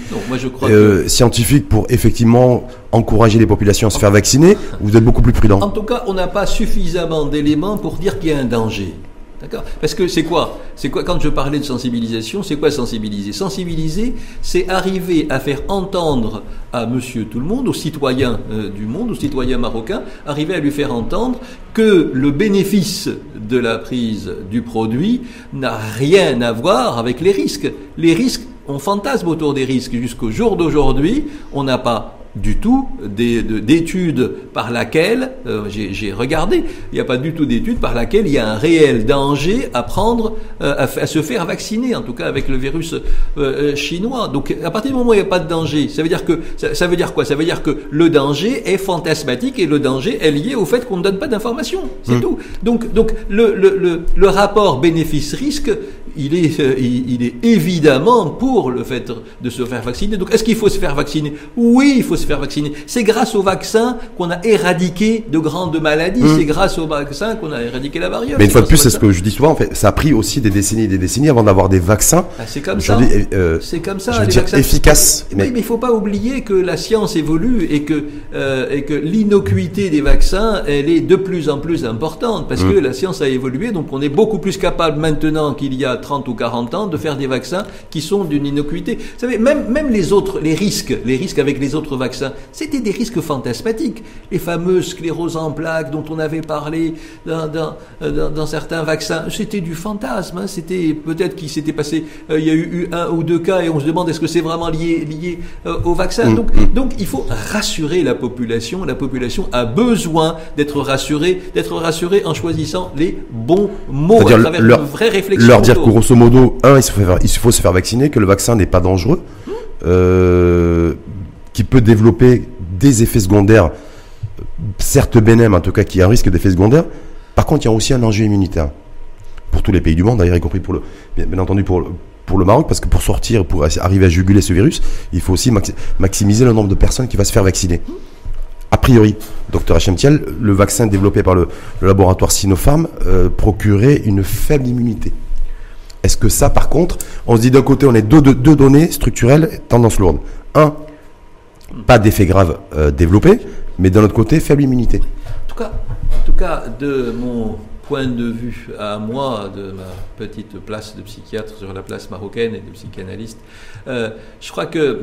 S1: euh, scientifiques pour effectivement encourager les populations à se faire vacciner. Vous êtes beaucoup plus prudent.
S2: En tout cas, on n'a pas suffisamment d'éléments pour dire qu'il y a un danger. D'accord Parce que c'est quoi? C'est quoi quand je parlais de sensibilisation C'est quoi sensibiliser? Sensibiliser, c'est arriver à faire entendre à monsieur tout le monde, aux citoyens euh, du monde, aux citoyens marocains, arriver à lui faire entendre que le bénéfice de la prise du produit n'a rien à voir avec les risques. Les risques, on fantasme autour des risques. Jusqu'au jour d'aujourd'hui, on n'a pas du tout d'études par laquelle, euh, j'ai regardé, il n'y a pas du tout d'études par laquelle il y a un réel danger à prendre, euh, à, se faire vacciner, en tout cas avec le virus euh, chinois. Donc à partir du moment où il n'y a pas de danger, ça veut dire que ça, veut dire quoi? Ça veut dire que le danger est fantasmatique et le danger est lié au fait qu'on ne donne pas d'informations. C'est mmh. tout. Donc donc le, le, le, le rapport bénéfice-risque, il est, il, est évidemment pour le fait de se faire vacciner. Donc est-ce qu'il faut se faire vacciner? Oui, il faut se faire vacciner. C'est grâce au vaccin qu'on a éradiqué de grandes maladies. Mmh. C'est grâce au vaccin qu'on a éradiqué la variole.
S1: Mais une fois de plus, c'est ce que je dis souvent. En fait, ça a pris aussi des décennies et des décennies avant d'avoir des vaccins.
S2: Ah, c'est comme ça. Euh, c'est comme ça.
S1: Je veux dire efficaces.
S2: Mais... Oui, mais il faut pas oublier que la science évolue et que euh, et que l'innocuité des vaccins, elle est de plus en plus importante parce mmh. que la science a évolué. Donc, on est beaucoup plus capable maintenant qu'il y a 30 ou 40 ans de faire des vaccins qui sont d'une innocuité. Vous savez, même même les autres, les risques, les risques avec les autres vaccins c'était des risques fantasmatiques. Les fameuses scléroses en plaques dont on avait parlé dans, dans, certains vaccins, c'était du fantasme. Hein. C'était peut-être qu'il s'était passé, euh, il y a eu, un ou deux cas et on se demande est-ce que c'est vraiment lié, lié euh, au vaccin. Mm, donc, mm. donc il faut rassurer la population. La population a besoin d'être rassurée, d'être rassurée en choisissant les bons mots
S1: à travers leur, une vraie réflexion. Leur dire que grosso modo, un, il faut, il faut se faire vacciner, que le vaccin n'est pas dangereux. Euh, peut développer des effets secondaires, certes bénins, en tout cas qui a un risque d'effets secondaires. Par contre, il y a aussi un enjeu immunitaire pour tous les pays du monde, d'ailleurs, y compris pour le, bien, entendu pour le, pour le Maroc, parce que pour sortir, pour arriver à juguler ce virus, il faut aussi maximiser le nombre de personnes qui va se faire vacciner. A priori, docteur Hachemtiel, le vaccin développé par le, laboratoire Sinopharm euh, procurait une faible immunité. Est-ce que ça, par contre, on se dit d'un côté, on est deux, deux données structurelles, tendance lourde. Un, pas d'effet grave euh, développé, mais d'un autre côté, faible immunité.
S2: En tout, cas, de mon point de vue à moi, de ma petite place de psychiatre sur la place marocaine et de psychanalyste, euh, je crois qu'il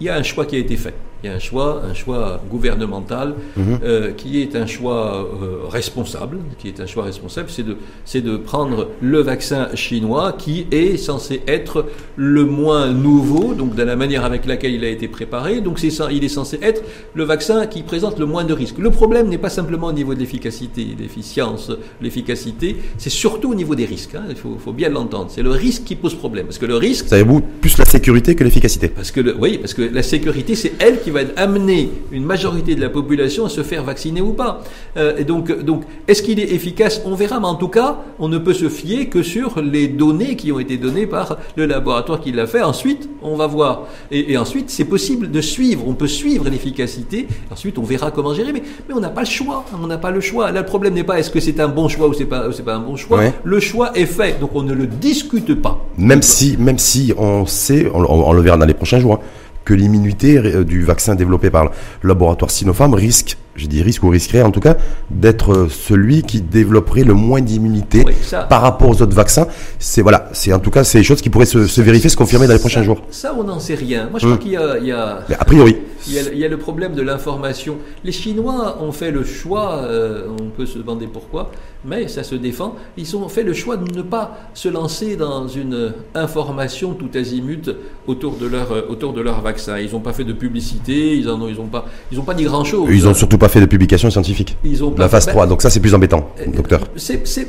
S2: y a un choix qui a été fait il y a un choix, un choix gouvernemental mhm. euh, qui est un choix euh, responsable, qui est un choix responsable, c'est de, c'est de prendre le vaccin chinois qui est censé être le moins nouveau, donc de la manière avec laquelle il a été préparé, donc c'est, il est censé être le vaccin qui présente le moins de risques. Le problème n'est pas simplement au niveau de l'efficacité, l'efficience, l'efficacité, c'est surtout au niveau des risques. Hein, il faut, faut, bien l'entendre. C'est le risque qui pose problème, parce que le risque.
S1: Savez-vous plus la sécurité que l'efficacité
S2: Parce que le, oui, parce que la sécurité, c'est elle qui va amener une majorité de la population à se faire vacciner ou pas. Euh, et donc, donc est-ce qu'il est efficace? On verra, mais en tout cas, on ne peut se fier que sur les données qui ont été données par le laboratoire qui l'a fait. Ensuite, on va voir. Et, ensuite, c'est possible de suivre. On peut suivre l'efficacité. Ensuite, on verra comment gérer. Mais, mais on n'a pas le choix. On n'a pas le choix. Là, le problème n'est pas est-ce que c'est un bon choix ou c'est pas, c'est pas un bon choix. Le choix est fait. Donc, on ne le discute pas.
S1: Même si, même si on sait, on, le verra dans les prochains jours, hein, que l'immunité euh, du vaccin développé par le laboratoire Sinopharm risque je dis risque ou risquerait en tout cas, d'être euh, celui qui développerait le moins d'immunité par rapport aux autres vaccins. C'est voilà, c'est en tout cas c'est des choses qui pourraient se, vérifier, se confirmer dans les prochains jours.
S2: Ça, on n'en sait rien. Moi, je crois hum. qu'il y a, il y a
S1: a priori,
S2: il y, a, le problème de l'information. Les Chinois ont fait le choix, euh, on peut se demander pourquoi, mais ça se défend. Ils ont fait le choix de ne pas se lancer dans une information tout azimut autour de leur euh, autour de leur vaccin. Ils n'ont pas fait de publicité, ils ont, ils ont pas, ils ont pas dit grand chose.
S1: Ils ont surtout pas fait de publication scientifique. Ils ont la phase 3, donc ça c'est plus embêtant, euh, docteur.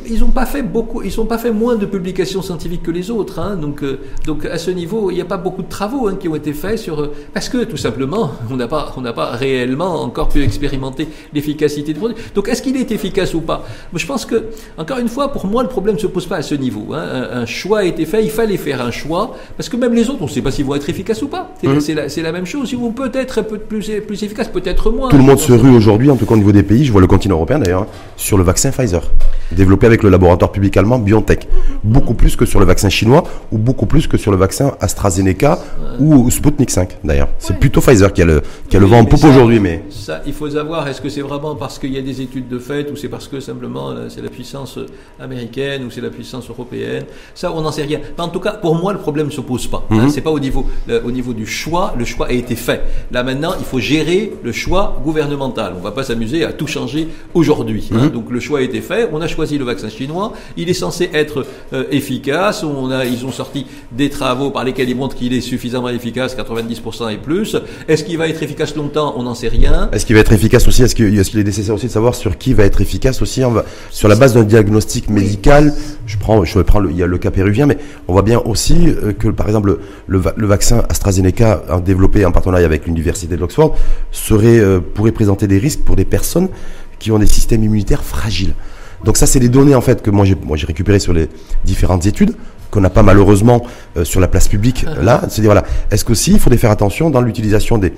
S2: ils n'ont pas fait beaucoup, ils n'ont pas fait moins de publications scientifiques que les autres. Hein. donc, euh, donc à ce niveau, il n'y a pas beaucoup de travaux hein, qui ont été faits sur euh, parce que tout simplement, on n'a pas, on n'a pas réellement encore pu expérimenter l'efficacité du produit. Donc est-ce qu'il est efficace ou pas? Je pense que encore une fois, pour moi, le problème ne se pose pas à ce niveau. Hein. Un, choix a été fait, il fallait faire un choix parce que même les autres, on ne sait pas s'ils vont être efficaces ou pas. C'est mmh. la, même chose. Ils vont peut-être être plus, plus efficaces, peut-être moins.
S1: Tout le monde se rue aujourd'hui en tout cas au niveau des pays, je vois le continent européen d'ailleurs, sur le vaccin Pfizer, développé avec le laboratoire public allemand BioNTech. Beaucoup plus que sur le vaccin chinois ou beaucoup plus que sur le vaccin AstraZeneca ou Sputnik 5 d'ailleurs. C'est plutôt Pfizer qui a le, qui a le vent en poupe aujourd'hui. Mais...
S2: Ça, il faut savoir, est-ce que c'est vraiment parce qu'il y a des études de fait ou c'est parce que simplement euh, c'est la puissance américaine ou c'est la puissance européenne Ça, on n'en sait rien. Mais en tout cas, pour moi, le problème ne se pose pas. Hein. Mhm. c'est pas au niveau, euh, au niveau du choix. Le choix a été fait. Là maintenant, il faut gérer le choix gouvernemental. On ne va pas s'amuser à tout changer aujourd'hui. Hein. Mhm. Donc le choix a été fait. On a choisi le vaccin chinois. Il est censé être euh, efficace. On a, ils ont sorti des travaux par lesquels ils montrent qu'il est suffisamment efficace, 90% et plus. Est-ce qu'il va être efficace longtemps? On n'en sait rien.
S1: Est-ce qu'il va être efficace aussi? Est-ce qu'il est, nécessaire aussi de savoir sur qui va être efficace aussi? Va, Sur la base d'un diagnostic médical, je prends, je prends le, il y a le cas péruvien, mais on voit bien aussi euh, que par exemple le, le, vaccin AstraZeneca développé en partenariat avec l'université de l'Oxford serait euh, pourrait présenter des risques pour des personnes qui ont des systèmes immunitaires fragiles. Donc ça, c'est des données en fait que moi j'ai moi j'ai récupéré sur les différentes études qu'on n'a pas malheureusement euh, sur la place publique uh-huh. là. C'est dire voilà, est-ce qu'aussi il faudrait faire attention dans l'utilisation des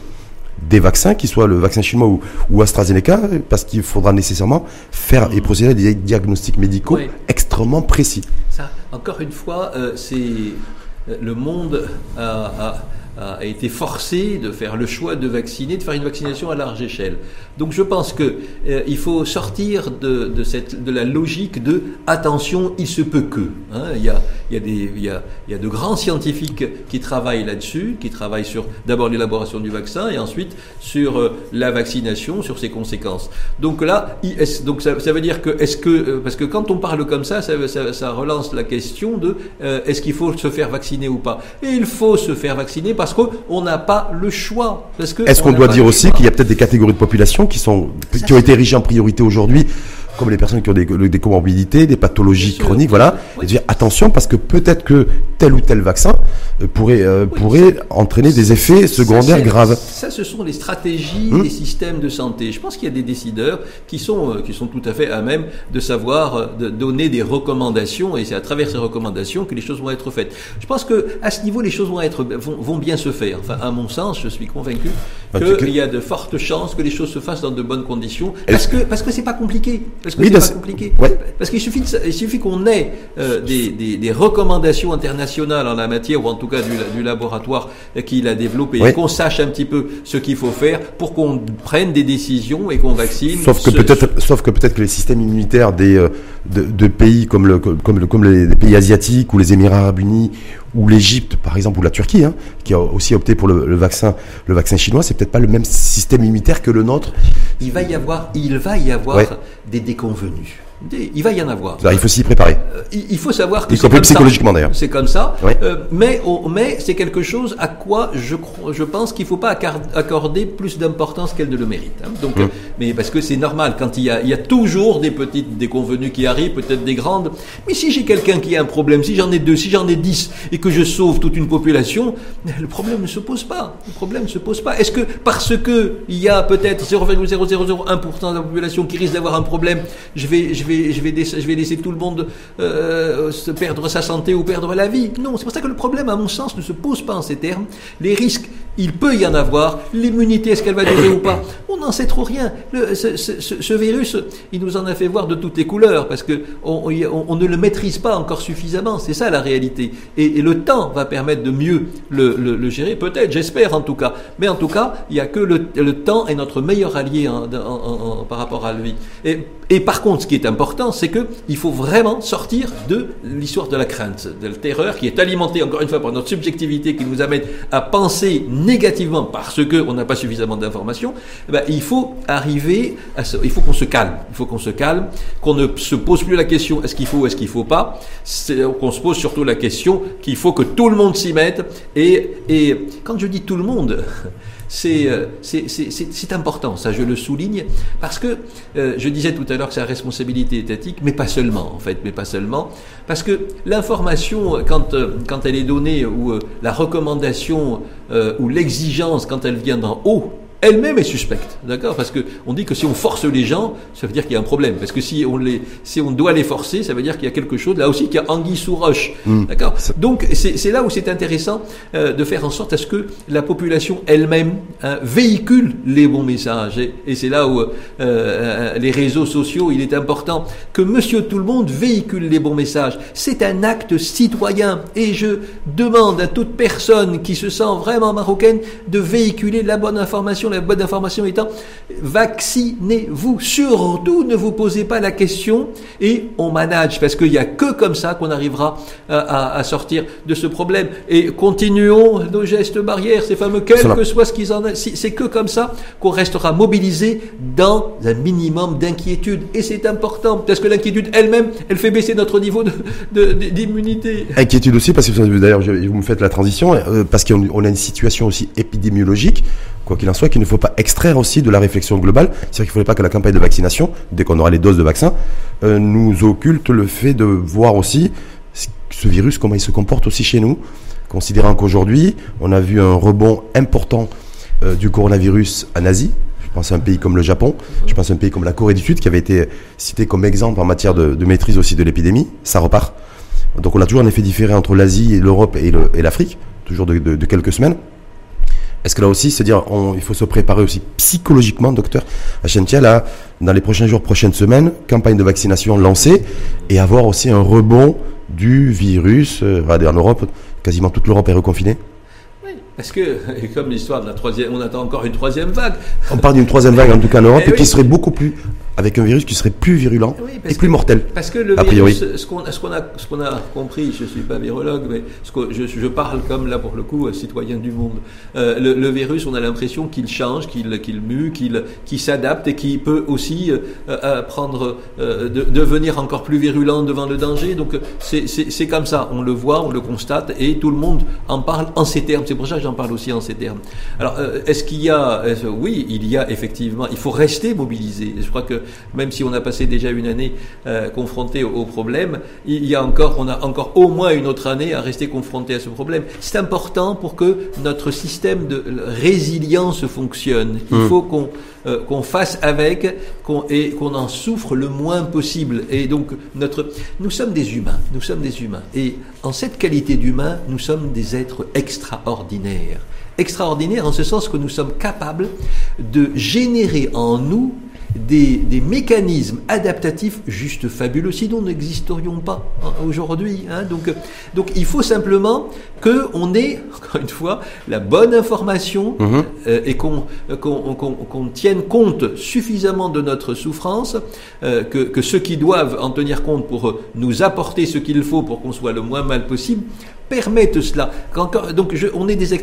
S1: des vaccins, qu'ils soient le vaccin chinois ou, AstraZeneca, parce qu'il faudra nécessairement faire et procéder à des diagnostics médicaux extrêmement précis.
S2: Ça, encore une fois, euh, c'est euh, le monde a a été forcé de faire le choix de vacciner, de faire une vaccination à large échelle. Donc je pense que euh, il faut sortir de, de, cette, de la logique de attention, il se peut que. Hein. Il, y a, il, y a des, il, y a, il y a de grands scientifiques qui travaillent là-dessus, qui travaillent sur d'abord l'élaboration du vaccin et ensuite sur euh, la vaccination, sur ses conséquences. Donc là, donc ça, ça veut dire que est-ce que euh, parce que quand on parle comme ça, ça, ça, ça relance la question de est-ce qu'il faut se faire vacciner ou pas? Et il faut se faire vacciner parce qu'on n'a pas le choix.
S1: Est-ce qu'on doit dire aussi qu'il y a peut-être des catégories de population qui, ont été érigées en priorité aujourd'hui comme les personnes qui ont des, des comorbidités, des pathologies chroniques, voilà. Et dire attention parce que peut-être que tel ou tel vaccin euh, pourrait, euh, pourrait entraîner des effets secondaires graves.
S2: Ça, ce sont les stratégies hum. des systèmes de santé. Je pense qu'il y a des décideurs qui sont, euh, qui sont tout à fait à même de savoir de donner des recommandations et c'est à travers ces recommandations que les choses vont être faites. Je pense que à ce niveau, les choses vont être vont, vont bien se faire. Enfin, à mon sens, je suis convaincu qu'il y a de fortes chances que les choses se fassent dans de bonnes conditions parce que parce que c'est pas compliqué. Parce que c'est pas compliqué. Parce qu'il suffit, il suffit qu'on ait euh, des, des, des, recommandations internationales en la matière, ou en tout cas du, du laboratoire qui l'a développé, et qu'on sache un petit peu ce qu'il faut faire pour qu'on prenne des décisions et qu'on vaccine.
S1: Sauf que peut-être, sauf que peut-être que les systèmes immunitaires des euh, de, de, pays comme le comme le, comme les pays asiatiques ou les Émirats Arabes Unis ou l'Égypte, par exemple, ou la Turquie, hein, qui a aussi opté pour le, vaccin, le vaccin chinois, c'est peut-être pas le même système immunitaire que le nôtre.
S2: Il va y avoir, il va y avoir des déconvenus. Il va y en avoir.
S1: il faut s'y préparer.
S2: Euh, il faut savoir que
S1: c'est comme psychologiquement d'ailleurs.
S2: C'est comme ça. Euh, mais mais c'est quelque chose à quoi je je pense qu'il ne faut pas accorder plus d'importance qu'elle ne le mérite. Hein. Donc, hum. mais parce que c'est normal quand il y a il y a toujours des petites déconvenues qui arrivent, peut-être des grandes. Mais si j'ai quelqu'un qui a un problème, si j'en ai deux, si j'en ai dix et que je sauve toute une population, le problème ne se pose pas. Le problème ne se pose pas. Est-ce que parce que il y a peut-être 0,0001% de la population qui risque d'avoir un problème, je vais je vais, je vais, laisser, tout le monde euh, se perdre sa santé ou perdre la vie. Non, c'est pour ça que le problème, à mon sens, ne se pose pas en ces termes. Les risques, il peut y en avoir. L'immunité, est-ce qu'elle va durer ou pas? On n'en sait trop rien. ce, virus, il nous en a fait voir de toutes les couleurs parce que on, ne le maîtrise pas encore suffisamment. C'est ça la réalité. Et, le temps va permettre de mieux le, gérer, peut-être, j'espère en tout cas. Mais en tout cas, il n'y a que le, temps est notre meilleur allié par rapport à lui. Et, et par contre, ce qui est important, c'est qu'il faut vraiment sortir de l'histoire de la crainte, de la terreur qui est alimentée, encore une fois, par notre subjectivité qui nous amène à penser négativement parce qu'on n'a pas suffisamment d'informations. Eh ben, il faut arriver à il faut qu'on se calme. Il faut qu'on se calme, qu'on ne se pose plus la question est-ce qu'il faut ou est-ce qu'il ne faut pas, qu'on se pose surtout la question qu'il faut que tout le monde s'y mette. Et, quand je dis tout le monde, c'est important, ça je le souligne, parce que euh, je disais tout à l'heure que c'est la responsabilité étatique, mais pas seulement en fait, mais pas seulement, parce que l'information, quand, euh, quand elle est donnée, ou la recommandation, ou l'exigence, quand elle vient d'en haut, elle-même est suspecte, d'accord? Parce que on dit que si on force les gens, ça veut dire qu'il y a un problème. Parce que si on les, si on doit les forcer, ça veut dire qu'il y a quelque chose là aussi qu'il y a anguille sous roche, hmm. d'accord? Donc c'est là où c'est intéressant euh, de faire en sorte à ce que la population elle-même hein, véhicule les bons messages. Et, c'est là où euh, euh, les réseaux sociaux, il est important que Monsieur Tout le Monde véhicule les bons messages. C'est un acte citoyen. Et je demande à toute personne qui se sent vraiment marocaine de véhiculer la bonne information la bonne information étant vaccinez-vous. Surtout ne vous posez pas la question et on manage parce qu'il n'y a que comme ça qu'on arrivera à, sortir de ce problème. Et continuons nos gestes barrières, ces fameux quel que soit ce qu'ils en a. C'est que comme ça qu'on restera mobilisé dans un minimum d'inquiétude. Et c'est important parce que l'inquiétude elle-même, elle fait baisser notre niveau d'immunité.
S1: De, Inquiétude aussi parce que d'ailleurs vous me faites la transition euh, parce qu'on a une situation aussi épidémiologique quoi qu'il en soit, qu'il ne faut pas extraire aussi de la réflexion globale. C'est-à-dire qu'il ne faudrait pas que la campagne de vaccination, dès qu'on aura les doses de vaccin, euh, nous occulte le fait de voir aussi ce virus, comment il se comporte aussi chez nous, considérant qu'aujourd'hui, on a vu un rebond important euh, du coronavirus en Asie. Je pense à un pays comme le Japon, je pense à un pays comme la Corée du Sud, qui avait été cité comme exemple en matière de, maîtrise aussi de l'épidémie. Ça repart. Donc on a toujours un effet différé entre l'Asie l'Europe et l'Afrique, toujours de quelques semaines. Est-ce que là aussi, c'est dire, il faut se préparer aussi psychologiquement, docteur Achentia, là, dans les prochains jours, prochaines semaines, campagne de vaccination lancée et avoir aussi un rebond du virus. Euh, en Europe, quasiment toute l'Europe est reconfinée.
S2: Oui, parce que, comme l'histoire de la troisième, on attend encore une troisième vague.
S1: On parle d'une troisième vague, en tout cas en Europe, eh et, qui serait beaucoup plus avec un virus qui serait plus virulent et plus mortel.
S2: Parce que le virus, ce qu'on a, ce a, compris, je ne suis pas virologue, mais ce que je, parle comme là pour le coup citoyen du monde. Euh, le, virus, on a l'impression qu'il change, qu'il qu'il mue, qu'il s'adapte et qu'il peut aussi euh, euh, prendre, devenir encore plus virulent devant le danger. Donc c'est comme ça, on le voit, on le constate et tout le monde en parle en ces termes. C'est pour ça que j'en parle aussi en ces termes. Alors est-ce qu'il y a, oui, il y a effectivement, il faut rester mobilisé. Je crois que même si on a passé déjà une année euh, confronté au, problème, il y a encore, on a encore au moins une autre année à rester confronté à ce problème. C'est important pour que notre système de résilience fonctionne. Il hmm. faut qu'on euh, qu'on fasse avec et qu'on en souffre le moins possible. Et donc notre, nous sommes des humains, nous sommes des humains. Et en cette qualité d'humain, nous sommes des êtres extraordinaires. Extraordinaires en ce sens que nous sommes capables de générer en nous des, mécanismes adaptatifs juste fabuleux, sinon n'existerions pas hein, aujourd'hui. Hein. Donc, donc il faut simplement qu'on ait, encore une fois, la bonne information mhm. euh, et qu'on qu'on tienne compte suffisamment de notre souffrance, euh, que, que ceux qui doivent en tenir compte pour nous apporter ce qu'il faut pour qu'on soit le moins mal possible, permettent cela. donc on est des,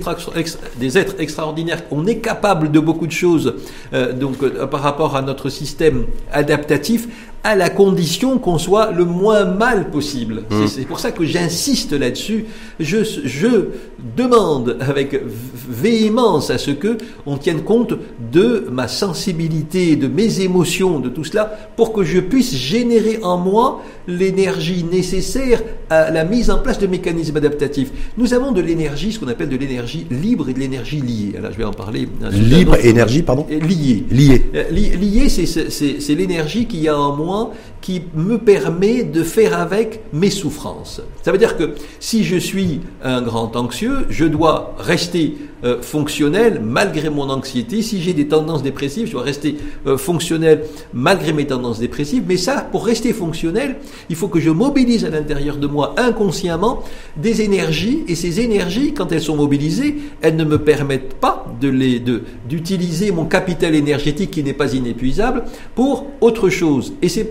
S2: des, êtres extraordinaires, on est capable de beaucoup de choses euh, donc, euh, par rapport à notre système adaptatif à la condition qu'on soit le moins mal possible.
S1: Mmh.
S2: C'est pour ça que j'insiste là-dessus. Je, je demande avec véhémence à ce que on tienne compte de ma sensibilité, de mes émotions, de tout cela, pour que je puisse générer en moi l'énergie nécessaire à la mise en place de mécanismes adaptatifs. Nous avons de l'énergie, ce qu'on appelle de l'énergie libre et de l'énergie liée. Alors je vais en parler.
S1: Libre énergie, pardon
S2: Liée.
S1: Liée.
S2: Liée, c'est l'énergie qu'il y a en moi loin qui me permet de faire avec mes souffrances. Ça veut dire que si je suis un grand anxieux, je dois rester euh, fonctionnel malgré mon anxiété. Si j'ai des tendances dépressives, je dois rester euh, fonctionnel malgré mes tendances dépressives. Mais ça, pour rester fonctionnel, il faut que je mobilise à l'intérieur de moi inconsciemment des énergies. Et ces énergies, quand elles sont mobilisées, elles ne me permettent pas de les, d'utiliser mon capital énergétique qui n'est pas inépuisable pour autre chose. Et c'est,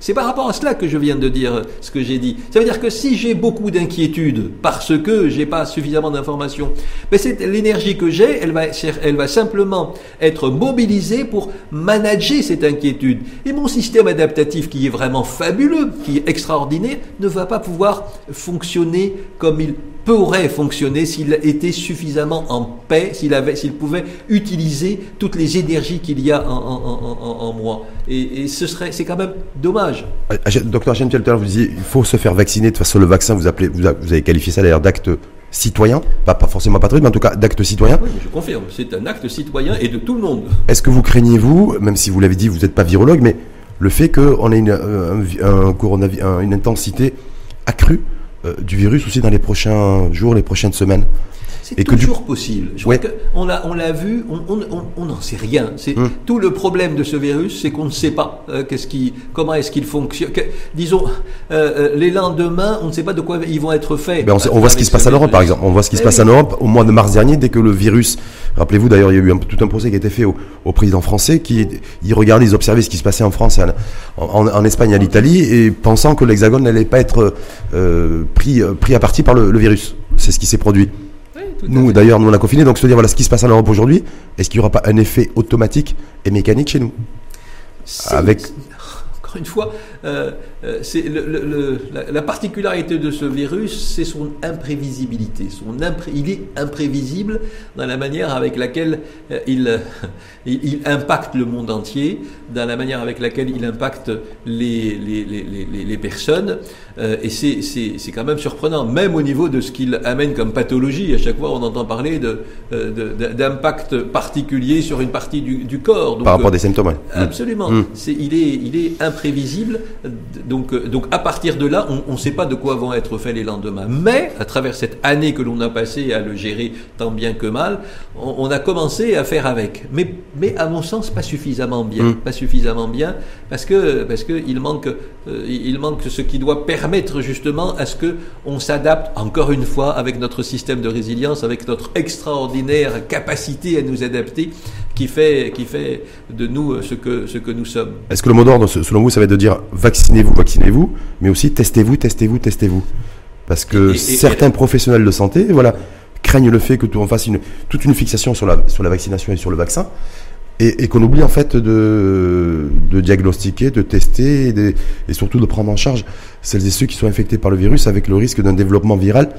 S2: c'est par rapport à cela que je viens de dire ce que j'ai dit. Ça veut dire que si j'ai beaucoup d'inquiétudes parce que j'ai pas suffisamment d'informations, ben c'est l'énergie que j'ai, elle va, elle va simplement être mobilisée pour manager cette inquiétude. Et mon système adaptatif qui est vraiment fabuleux, qui est extraordinaire, ne va pas pouvoir fonctionner comme il pourrait fonctionner s'il était suffisamment en paix, s'il avait, s'il pouvait utiliser toutes les énergies qu'il y a en, en, en, en moi. Et, et, ce serait, c'est quand même dommage.
S1: Docteur Jean vous disiez, il faut se faire vacciner. De toute façon, le vaccin, vous appelez, vous, avez qualifié ça d'ailleurs d'acte citoyen, pas, pas forcément patriote, mais en tout cas d'acte citoyen.
S2: Oui, je confirme, c'est un acte citoyen et de tout le monde.
S1: Est-ce que vous craignez, vous, même si vous l'avez dit, vous n'êtes pas virologue, mais le fait qu'on ait une, un, un coronavirus, une intensité accrue euh, du virus aussi dans les prochains jours, les prochaines semaines
S2: c'est toujours du... possible. Je ouais. crois on l'a, on l'a vu, on n'en sait rien. C'est hum. tout le problème de ce virus, c'est qu'on ne sait pas euh, qu'est-ce qui, comment est-ce qu'il fonctionne. Que, disons, euh, les lendemains, on ne sait pas de quoi ils vont être faits.
S1: Ben on, sait, on voit ce qui se passe en Europe, par exemple. On voit ce qui se passe en Europe au mois de mars dernier, dès que le virus. Rappelez-vous, d'ailleurs, il y a eu un, tout un procès qui a été fait au, au président français, qui il regardait, ils observaient ce qui se passait en France, en, en, en Espagne, et en Italie, et pensant que l'Hexagone n'allait pas être euh, pris, pris à partie par le, le virus. C'est ce qui s'est produit. Nous, d'ailleurs, nous on a confiné, donc se dire voilà ce qui se passe en Europe aujourd'hui, est-ce qu'il n'y aura pas un effet automatique et mécanique chez nous?
S2: Avec encore une fois, euh, c'est le, le, la, la, particularité de ce virus, c'est son imprévisibilité. Son impré il est imprévisible dans la manière avec laquelle euh, il, il, il, impacte le monde entier, dans la manière avec laquelle il impacte les, les, les, les personnes. Euh, et c'est quand même surprenant, même au niveau de ce qu'il amène comme pathologie. À chaque fois, on entend parler d'impact de, de, particulier sur une partie du, du corps.
S1: Donc, Par rapport à des symptômes. Ouais.
S2: Absolument. Mmh. Il, est, il est imprévisible. Donc, donc à partir de là, on ne sait pas de quoi vont être faits les lendemains. Mais à travers cette année que l'on a passée à le gérer tant bien que mal, on, on, a commencé à faire avec. Mais, mais à mon sens, pas suffisamment bien. Mmh. Pas suffisamment bien parce que parce que il manque euh, il manque ce qui doit permettre justement à ce que on s'adapte encore une fois avec notre système de résilience, avec notre extraordinaire capacité à nous adapter, qui fait qui fait de nous ce que ce que nous sommes.
S1: Est-ce que le mot d'ordre, selon vous, ça va être de dire vaccinez-vous, vaccinez-vous, mais aussi testez-vous, testez-vous, testez-vous, parce que et, et, certains et, professionnels de santé, voilà craignent le fait que on fasse une, toute une fixation sur la, sur la vaccination et sur le vaccin, et, qu'on oublie en fait de, de diagnostiquer, de tester de, et, surtout de prendre en charge celles et ceux qui sont infectés par le virus avec le risque d'un développement viral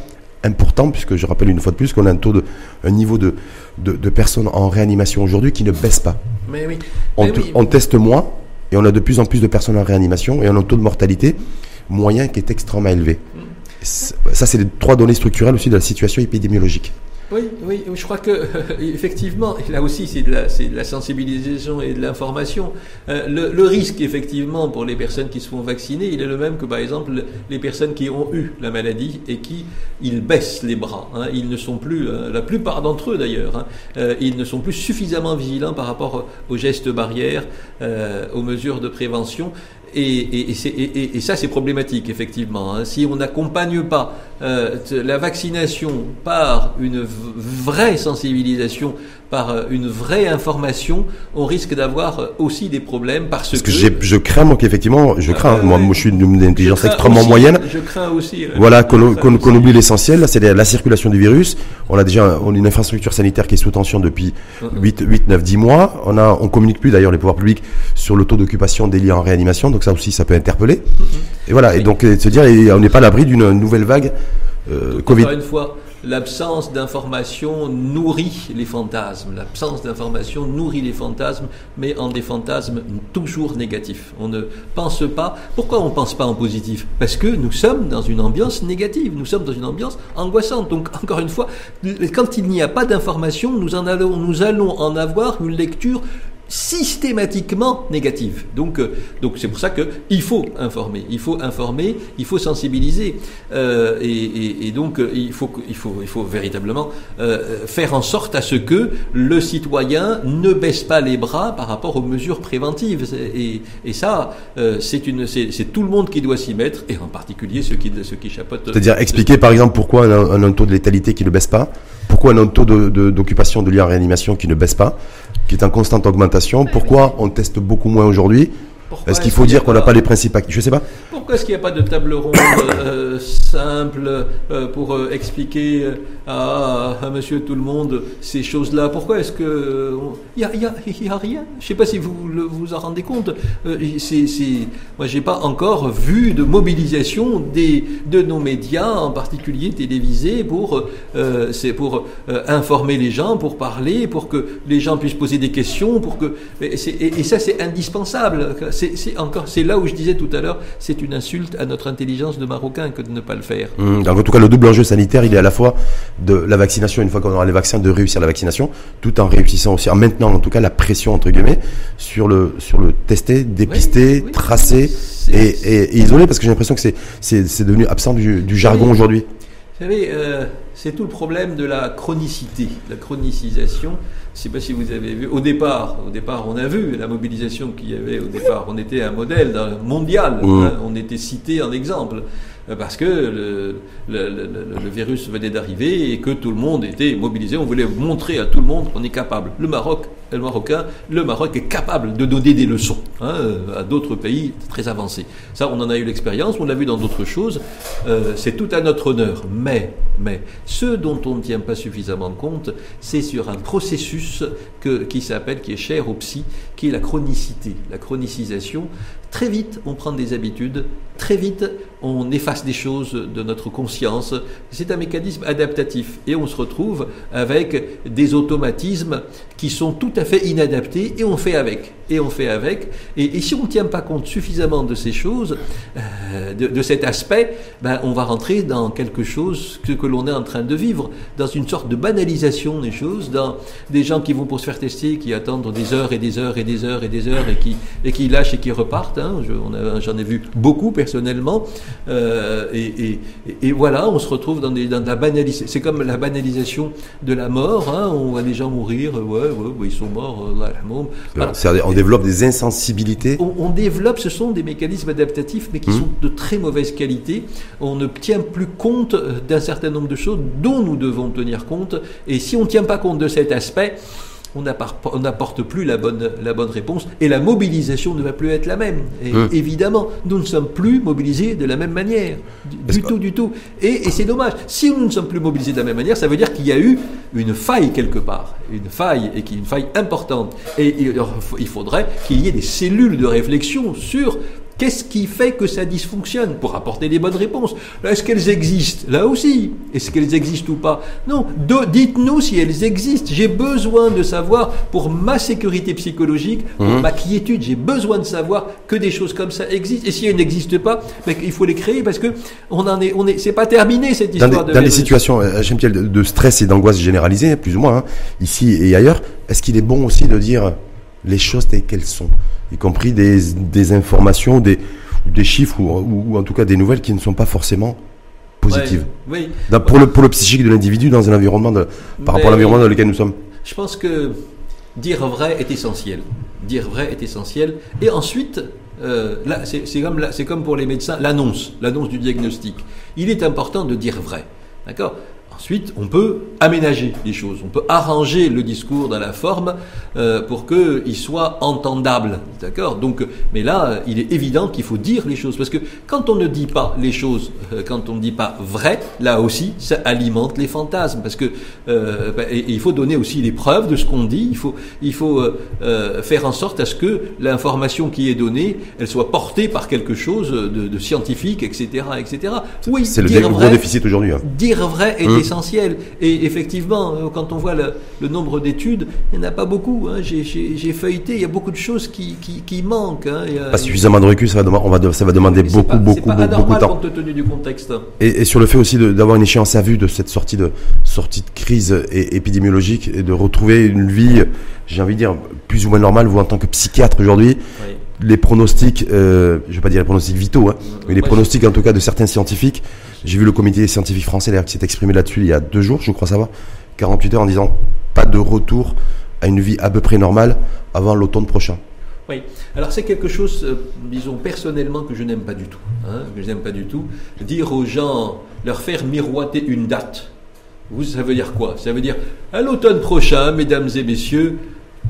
S1: important, puisque je rappelle une fois de plus qu'on a un taux de un niveau de, de, de personnes en réanimation aujourd'hui qui ne baisse pas.
S2: Mais oui.
S1: On,
S2: Mais oui.
S1: on teste moins et on a de plus en plus de personnes en réanimation et on a un taux de mortalité moyen qui est extrêmement élevé.
S2: Mm.
S1: Ça, c'est les trois données structurelles aussi de la situation épidémiologique.
S2: Oui, oui, je crois que effectivement, là aussi c'est de, la, sensibilisation et de l'information. Euh, le, risque effectivement pour les personnes qui se font vacciner, il est le même que par exemple les personnes qui ont eu la maladie et qui ils baissent les bras. Hein, ils ne sont plus, euh, la plupart d'entre eux d'ailleurs, hein, euh, ils ne sont plus suffisamment vigilants par rapport aux gestes barrières, euh, aux mesures de prévention. Et, et, et, et, ça, c'est problématique, effectivement. Hein. Si on n'accompagne pas euh, la vaccination par une vraie sensibilisation par une vraie information, on risque d'avoir aussi des problèmes parce,
S1: parce
S2: que,
S1: je crains moi qu'effectivement, je crains,
S2: Ah,
S1: moi,
S2: ouais.
S1: moi je suis d'une intelligence
S2: crains
S1: extrêmement
S2: aussi-
S1: moyenne.
S2: Je crains aussi. euh,
S1: Voilà, qu'on
S2: crains
S1: oublie l'essentiel, c'est la, la circulation du virus. On a déjà on a une infrastructure sanitaire qui est sous tension depuis
S2: Mhm.
S1: 8, 8 9, 10 mois. On a, on communique plus d'ailleurs les pouvoirs publics sur le taux d'occupation des lits en réanimation, donc ça aussi ça peut interpeller. Et voilà, et donc euh, se dire, on n'est pas à l'abri d'une nouvelle vague euh, Covid.
S2: Encore une fois, l'absence d'information nourrit les fantasmes. L'absence d'information nourrit les fantasmes, mais en des fantasmes toujours négatifs. On ne pense pas. Pourquoi on ne pense pas en positif? Parce que nous sommes dans une ambiance négative. Nous sommes dans une ambiance angoissante. Donc, encore une fois, quand il n'y a pas d'information, nous nous allons en avoir une lecture systématiquement négative. Donc, euh, donc c'est pour ça que il faut informer, il faut informer, il faut sensibiliser, Euh, et, et- et donc euh, il faut, il faut, il faut véritablement euh, faire en sorte à ce que le citoyen ne baisse pas les bras par rapport aux mesures préventives. Et, et ça, euh, c'est une, c'est tout le monde qui doit s'y mettre, et en particulier ceux qui, ceux qui chapeautent.
S1: C'est-à-dire expliquer par exemple pourquoi on un taux de létalité qui ne baisse pas, pourquoi un taux de- de- d'occupation de, lits en réanimation qui ne baisse pas, qui est en constante augmentation, pourquoi on teste beaucoup moins aujourd'hui.
S2: Pourquoi
S1: Est-ce qu'il faut dire qu'on n'a
S2: pas-
S1: les principes actifs? Je sais pas.
S2: Pourquoi est-ce qu'il n'y a pas de table ronde euh, simple euh, pour euh, expliquer à, à monsieur tout le monde ces choses-là? Pourquoi est-ce que... Il n'y a, rien? Je ne sais pas si vous le- vous en rendez compte. C'est, moi, j'ai pas encore vu de mobilisation des, de nos médias, en particulier télévisés, pour, c'est pour informer les gens, pour parler, pour que les gens puissent poser des questions, pour que... Et, c'est- et- et ça, c'est indispensable. C'est, c'est encore, c'est là où je disais tout à l'heure, c'est une insulte à notre intelligence de Marocain que de ne pas le faire.
S1: Hum, donc, en tout cas, le double enjeu sanitaire, il est à la fois de la vaccination, une fois qu'on aura les vaccins, de réussir la vaccination, tout en réussissant aussi, en maintenant en tout cas la pression, entre guillemets, sur le, sur le tester, dépister,
S2: Oui, oui.
S1: tracer et, et- et isoler, parce que j'ai l'impression que c'est, c'est, devenu absent du, du jargon aujourd'hui.
S2: Vous savez, euh, c'est tout le problème de la chronicité, la chronicisation. Je ne sais pas si vous avez vu. Au départ, au départ, on a vu la mobilisation qu'il y avait au départ. On était un modèle mondial. Hein, on était cité en exemple. Euh, Parce que le, virus venait d'arriver et que tout le monde était mobilisé. On voulait montrer à tout le monde qu'on est capable. Le Maroc, le Marocain, le Maroc est capable de donner des leçons hein, à d'autres pays très avancés. Ça, on en a eu l'expérience, on l'a vu dans d'autres choses. Euh, c'est tout à notre honneur. Mais, mais, ce dont on ne tient pas suffisamment compte, c'est sur un processus qui s'appelle, qui est cher au psy, qui est la chronicité, la chronicisation. Très vite, on prend des habitudes. Très vite, on efface des choses de notre conscience. C'est un mécanisme adaptatif. Et on se retrouve avec des automatismes qui sont tout à fait inadaptés et on fait avec. Et on fait avec. Et, si on ne tient pas compte suffisamment de ces choses, euh, de, cet aspect, ben, on va rentrer dans quelque chose que, l'on est en train de vivre, dans une sorte de banalisation des choses, dans des gens qui vont pour se faire tester, qui attendent des heures et des heures et des heures et des heures et qui, et qui lâchent et qui repartent. hein. J'en ai vu beaucoup personnellement. Euh, et, et- et voilà, on se retrouve dans, des, dans la banalisation. C'est comme la banalisation de la mort. hein. On voit des gens mourir, ouais, ouais, ouais, ils sont morts. Voilà.
S1: C'est-à-dire, on développe des insensibilités.
S2: On, on développe, ce sont des mécanismes adaptatifs, mais qui
S1: Mhm.
S2: sont de très mauvaise qualité. On ne tient plus compte euh, d'un certain nombre de choses dont nous devons tenir compte. Et si on ne tient pas compte de cet aspect, on n'apporte plus la bonne, la bonne réponse et la mobilisation ne va plus être la même. Et
S1: Mhm.
S2: évidemment, nous ne sommes plus mobilisés de la même manière. Du, tout, du tout. Et, et c'est dommage. Si nous ne sommes plus mobilisés de la même manière, ça veut dire qu'il y a eu une faille quelque part. Une faille, et qui est une faille importante. Et il il faudrait qu'il y ait des cellules de réflexion sur Qu'est-ce qui fait que ça dysfonctionne pour apporter les bonnes réponses Est-ce qu'elles existent Là aussi. Est-ce qu'elles existent ou pas Non. Dites-nous si elles existent. J'ai besoin de savoir, pour ma sécurité psychologique, pour
S1: Mhm.
S2: ma quiétude, j'ai besoin de savoir que des choses comme ça existent. Et si elles n'existent pas, ben, il faut les créer parce que on en est, on est, c'est pas terminé cette
S1: Dans
S2: histoire
S1: des,
S2: de
S1: dans
S2: virus.
S1: situations, euh, de, stress et d'angoisse généralisée, plus ou moins, hein, ici et ailleurs, est-ce qu'il est bon aussi de dire les choses telles qu'elles sont, y compris des, des informations, des, des chiffres ou, ou- ou en tout cas des nouvelles qui ne sont pas forcément positives
S2: Ouais, oui.
S1: Dans- pour, le, pour le psychique de l'individu dans un environnement de, par rapport à l'environnement dans lequel nous sommes.
S2: Je pense que dire vrai est essentiel. Dire vrai est essentiel. Et ensuite, euh, là, c'est comme, comme pour les médecins, l'annonce, l'annonce du diagnostic. Il est important de dire vrai. D'accord? Ensuite, on peut aménager les choses, on peut arranger le discours dans la forme euh, pour qu'il soit entendable, d'accord? Donc, mais là, il est évident qu'il faut dire les choses, parce que quand on ne dit pas les choses, euh, quand on ne dit pas vrai, là aussi, ça alimente les fantasmes, parce que euh, bah, et, il faut donner aussi les preuves de ce qu'on dit. Il faut, il faut faire en sorte à ce que l'information qui est donnée, elle soit portée par quelque chose de, de scientifique, etc., etc.
S1: Oui, c'est le gros déficit aujourd'hui. Hein.
S2: Dire vrai est hum essentiel. Et effectivement, euh, quand on voit le, nombre d'études, il n'y en a pas beaucoup. Hein. J'ai feuilleté, il y a beaucoup de choses qui, qui, manquent. Hein.
S1: pas suffisamment de recul, ça va, demander, on va, ça va demander beaucoup, beaucoup, beaucoup, beaucoup de temps.
S2: compte tenu du contexte.
S1: Et, sur le fait aussi d'avoir une échéance à vue de cette sortie de, sortie de crise épidémiologique et de retrouver une vie, j'ai envie de dire, plus ou moins normale, vous en tant que psychiatre aujourd'hui. les pronostics, euh, je ne vais pas dire les pronostics vitaux, hein, mais les pronostics en tout cas de certains scientifiques j'ai vu le comité scientifique français qui s'est exprimé là-dessus il y a deux jours, je crois savoir, 48 heures en disant pas de retour à une vie à peu près normale avant l'automne prochain.
S2: Oui, alors c'est quelque chose, euh, disons personnellement, que je n'aime pas du tout. Hein, que je n'aime pas du tout. Dire aux gens, leur faire miroiter une date, vous, ça veut dire quoi? Ça veut dire à l'automne prochain, mesdames et messieurs,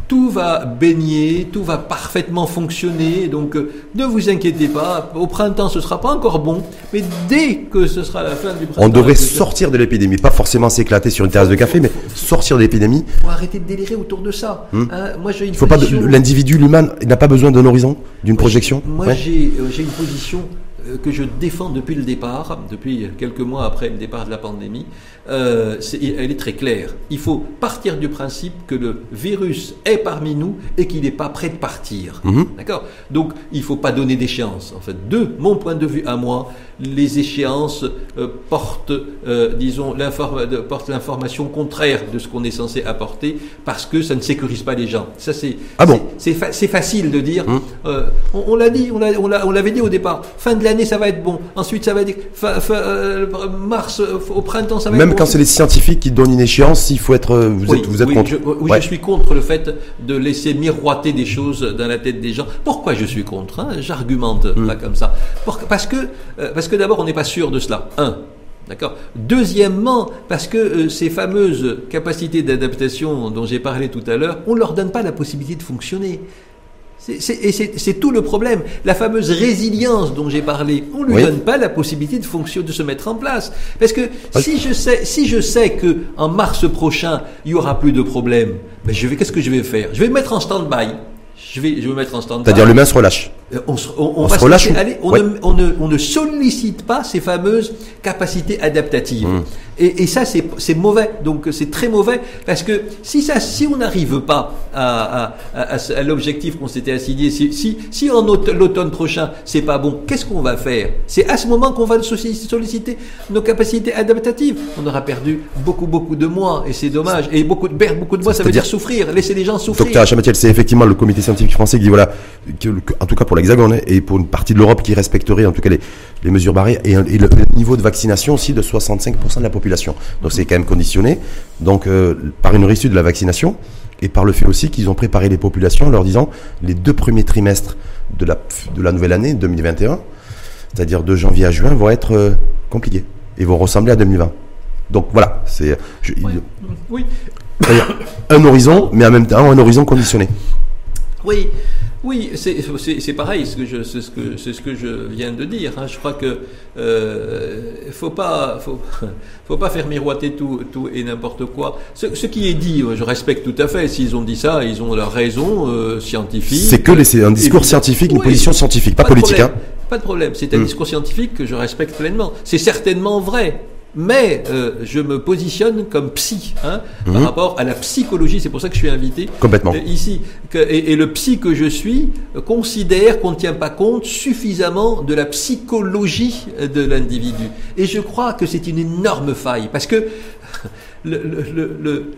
S2: tout va baigner, tout va parfaitement fonctionner. Donc euh, ne vous inquiétez pas, au printemps ce sera pas encore bon, mais dès que ce sera la fin du printemps.
S1: On devrait sortir de l'épidémie, pas forcément s'éclater sur une terrasse de café, mais sortir de l'épidémie.
S2: Faut arrêter de délirer autour de ça.
S1: Hmm. Hein, moi j'ai une Faut position... pas l'individu, l'humain, n'a pas besoin d'un horizon, d'une projection.
S2: Moi euh, j'ai une position euh, que je défends depuis le départ, depuis quelques mois après le départ de la pandémie, euh, elle est très claire. Il faut partir du principe que le virus est parmi nous et qu'il n'est pas prêt de partir. Mhm. D'accord? Donc, il ne faut pas donner d'échéance. En fait, de mon point de vue à moi, les échéances euh, portent, euh, disons, l'information contraire de ce qu'on est censé apporter parce que ça ne sécurise pas les gens. Ça, c'est
S1: ah bon?
S2: c'est facile de dire. Hum. Euh, on, l'a dit, on l'avait dit au départ. Fin de l'année, ça va être bon. Ensuite, ça va être mars, au printemps, ça va
S1: Même
S2: être
S1: quand c'est les scientifiques qui donnent une échéance, il faut être. Vous êtes, vous êtes contre.
S2: Je, oui, je suis contre le fait de laisser miroiter des choses dans la tête des gens. Pourquoi je suis contre hein? J'argumente hum. pas comme ça. parce que parce que d'abord, on n'est pas sûr de cela. Un. D'accord? Deuxièmement, parce que euh, ces fameuses capacités d'adaptation dont j'ai parlé tout à l'heure, on ne leur donne pas la possibilité de fonctionner. Et c'est tout le problème. La fameuse résilience dont j'ai parlé, on ne lui donne pas la possibilité de fonctionner, de se mettre en place. Parce que si je sais, si je sais que en mars prochain il y aura plus de problèmes, ben je vais, qu'est-ce que je vais faire? Je vais me mettre en stand-by. Je vais, je vais me mettre en stand-by.
S1: C'est-à-dire l'humain se relâche.
S2: On, se relâche. on, ne, sollicite pas ces fameuses capacités adaptatives. Mmh. Et, ça, c'est mauvais. Donc, c'est très mauvais parce que si ça, si on n'arrive pas à, l'objectif qu'on s'était assigné, si, si, en l'automne prochain c'est pas bon, qu'est-ce qu'on va faire? C'est à ce moment qu'on va solliciter nos capacités adaptatives. On aura perdu beaucoup, beaucoup de mois et c'est dommage. Et beaucoup de perdre beaucoup de mois, ça veut dire souffrir, laisser les gens souffrir.
S1: Docteur Chamatiel, c'est effectivement le comité scientifique français qui dit voilà, en tout cas pour la l'Hexagone et pour une partie de l'Europe qui respecterait en tout cas les, les mesures barrières et, le, niveau de vaccination aussi de 65% de la population. Donc c'est quand même conditionné donc euh, par une réussite de la vaccination et par le fait aussi qu'ils ont préparé les populations en leur disant les deux premiers trimestres de la, de la nouvelle année 2021, c'est-à-dire de janvier à juin, vont être euh, compliqués et vont ressembler à 2020. Donc voilà, c'est
S2: oui.
S1: un horizon, mais en même temps un horizon conditionné.
S2: Oui, oui, c'est pareil, c'est ce, ce, que, ce que je viens de dire. Hein. Je crois que euh, faut pas, faut, faut, pas faire miroiter tout, tout et n'importe quoi. Ce, qui est dit, je respecte tout à fait. S'ils ont dit ça, ils ont leur raison euh, scientifique.
S1: C'est que un discours scientifique, une position scientifique, pas, politique. Hein.
S2: Pas de problème. C'est un hmm. discours scientifique que je respecte pleinement. C'est certainement vrai mais euh, je me positionne comme psy hein, par mhm. rapport à la psychologie. C'est pour ça que je suis invité
S1: Complètement. Euh,
S2: ici. et, le psy que je suis euh, considère qu'on ne tient pas compte suffisamment de la psychologie de l'individu. Et je crois que c'est une énorme faille parce que le,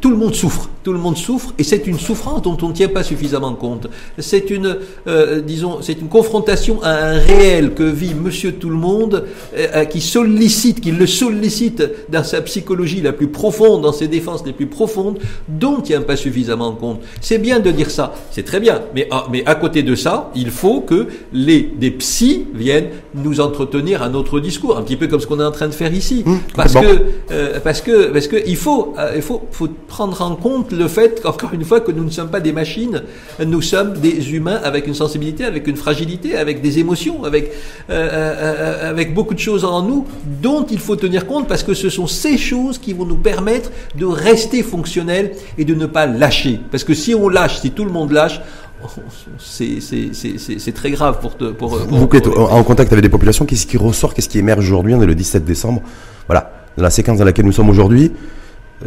S2: tout le monde souffre, tout le monde souffre, et c'est une souffrance dont on ne tient pas suffisamment compte. C'est une, euh, disons, c'est une confrontation à un réel que vit Monsieur Tout le Monde, euh, qui sollicite, qui le sollicite dans sa psychologie la plus profonde, dans ses défenses les plus profondes, dont on ne tient pas suffisamment compte. C'est bien de dire ça, c'est très bien, mais, ah, mais à côté de ça, il faut que les des psys viennent nous entretenir un autre discours, un petit peu comme ce qu'on est en train de faire ici, mmh, parce, que, euh, parce que parce que il faut il faut faut prendre en compte le fait qu'encore une fois que nous ne sommes pas des machines, nous sommes des humains avec une sensibilité, avec une fragilité, avec des émotions, avec, euh, euh, euh, avec beaucoup de choses en nous dont il faut tenir compte parce que ce sont ces choses qui vont nous permettre de rester fonctionnels et de ne pas lâcher. Parce que si on lâche, si tout le monde lâche, c'est très grave pour, te, pour,
S1: Vous êtes en contact avec des populations, qu'est-ce qui ressort, qu'est-ce qui émerge aujourd'hui, on est le 17 décembre, voilà, la séquence dans laquelle nous sommes aujourd'hui,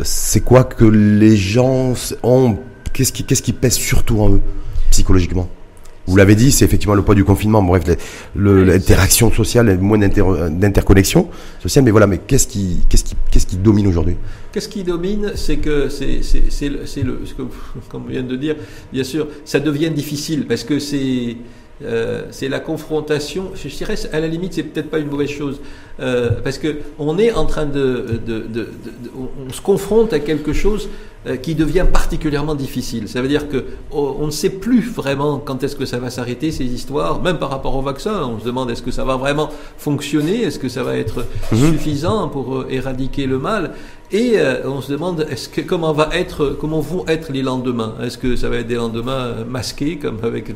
S1: c'est quoi que les gens ont Qu'est-ce qui, qu'est-ce qui pèse surtout en eux, psychologiquement? Vous l'avez dit, c'est effectivement le poids du confinement. Bref, l'interaction sociale, moins d'interconnexion sociale. Mais voilà, mais qu'est-ce qui, qu'est-ce qui, qu'est-ce qui domine aujourd'hui?
S2: Qu'est-ce qui domine C'est que c'est, c'est, le, comme on vient de dire, bien sûr, ça devient difficile parce que c'est euh, c'est la confrontation. Je dirais, à la limite, c'est peut-être pas une mauvaise chose, euh, parce que on est en train de, de, de, on se confronte à quelque chose euh, qui devient particulièrement difficile. Ça veut dire que oh, on ne sait plus vraiment quand est-ce que ça va s'arrêter ces histoires, même par rapport au vaccin. On se demande est-ce que ça va vraiment fonctionner, est-ce que ça va être mhm. suffisant pour éradiquer le mal? Et euh, on se demande est-ce que comment va être comment vont être les lendemains? Est-ce que ça va être des lendemains masqués comme avec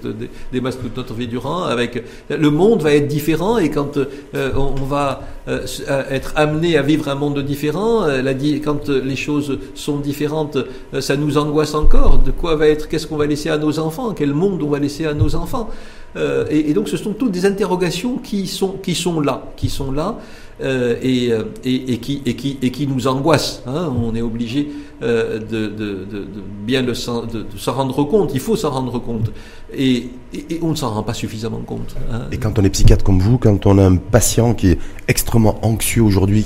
S2: des, masques toute notre vie durant Avec le monde va être différent et quand euh, on, va euh, être amené à vivre un monde différent, la, quand les choses sont différentes, ça nous angoisse encore. De quoi va être Qu'est-ce qu'on va laisser à nos enfants? Quel monde on va laisser à nos enfants? Et, et, donc ce sont toutes des interrogations qui sont qui sont là, qui sont là. Euh, euh, et, et, qui, et, qui, et qui nous angoisse. Hein. On est obligé euh, de, de, de, bien de, s'en rendre compte. Il faut s'en rendre compte. Et, on ne s'en rend pas suffisamment compte.
S1: Hein. Et quand on est psychiatre comme vous, quand on a un patient qui est extrêmement anxieux aujourd'hui,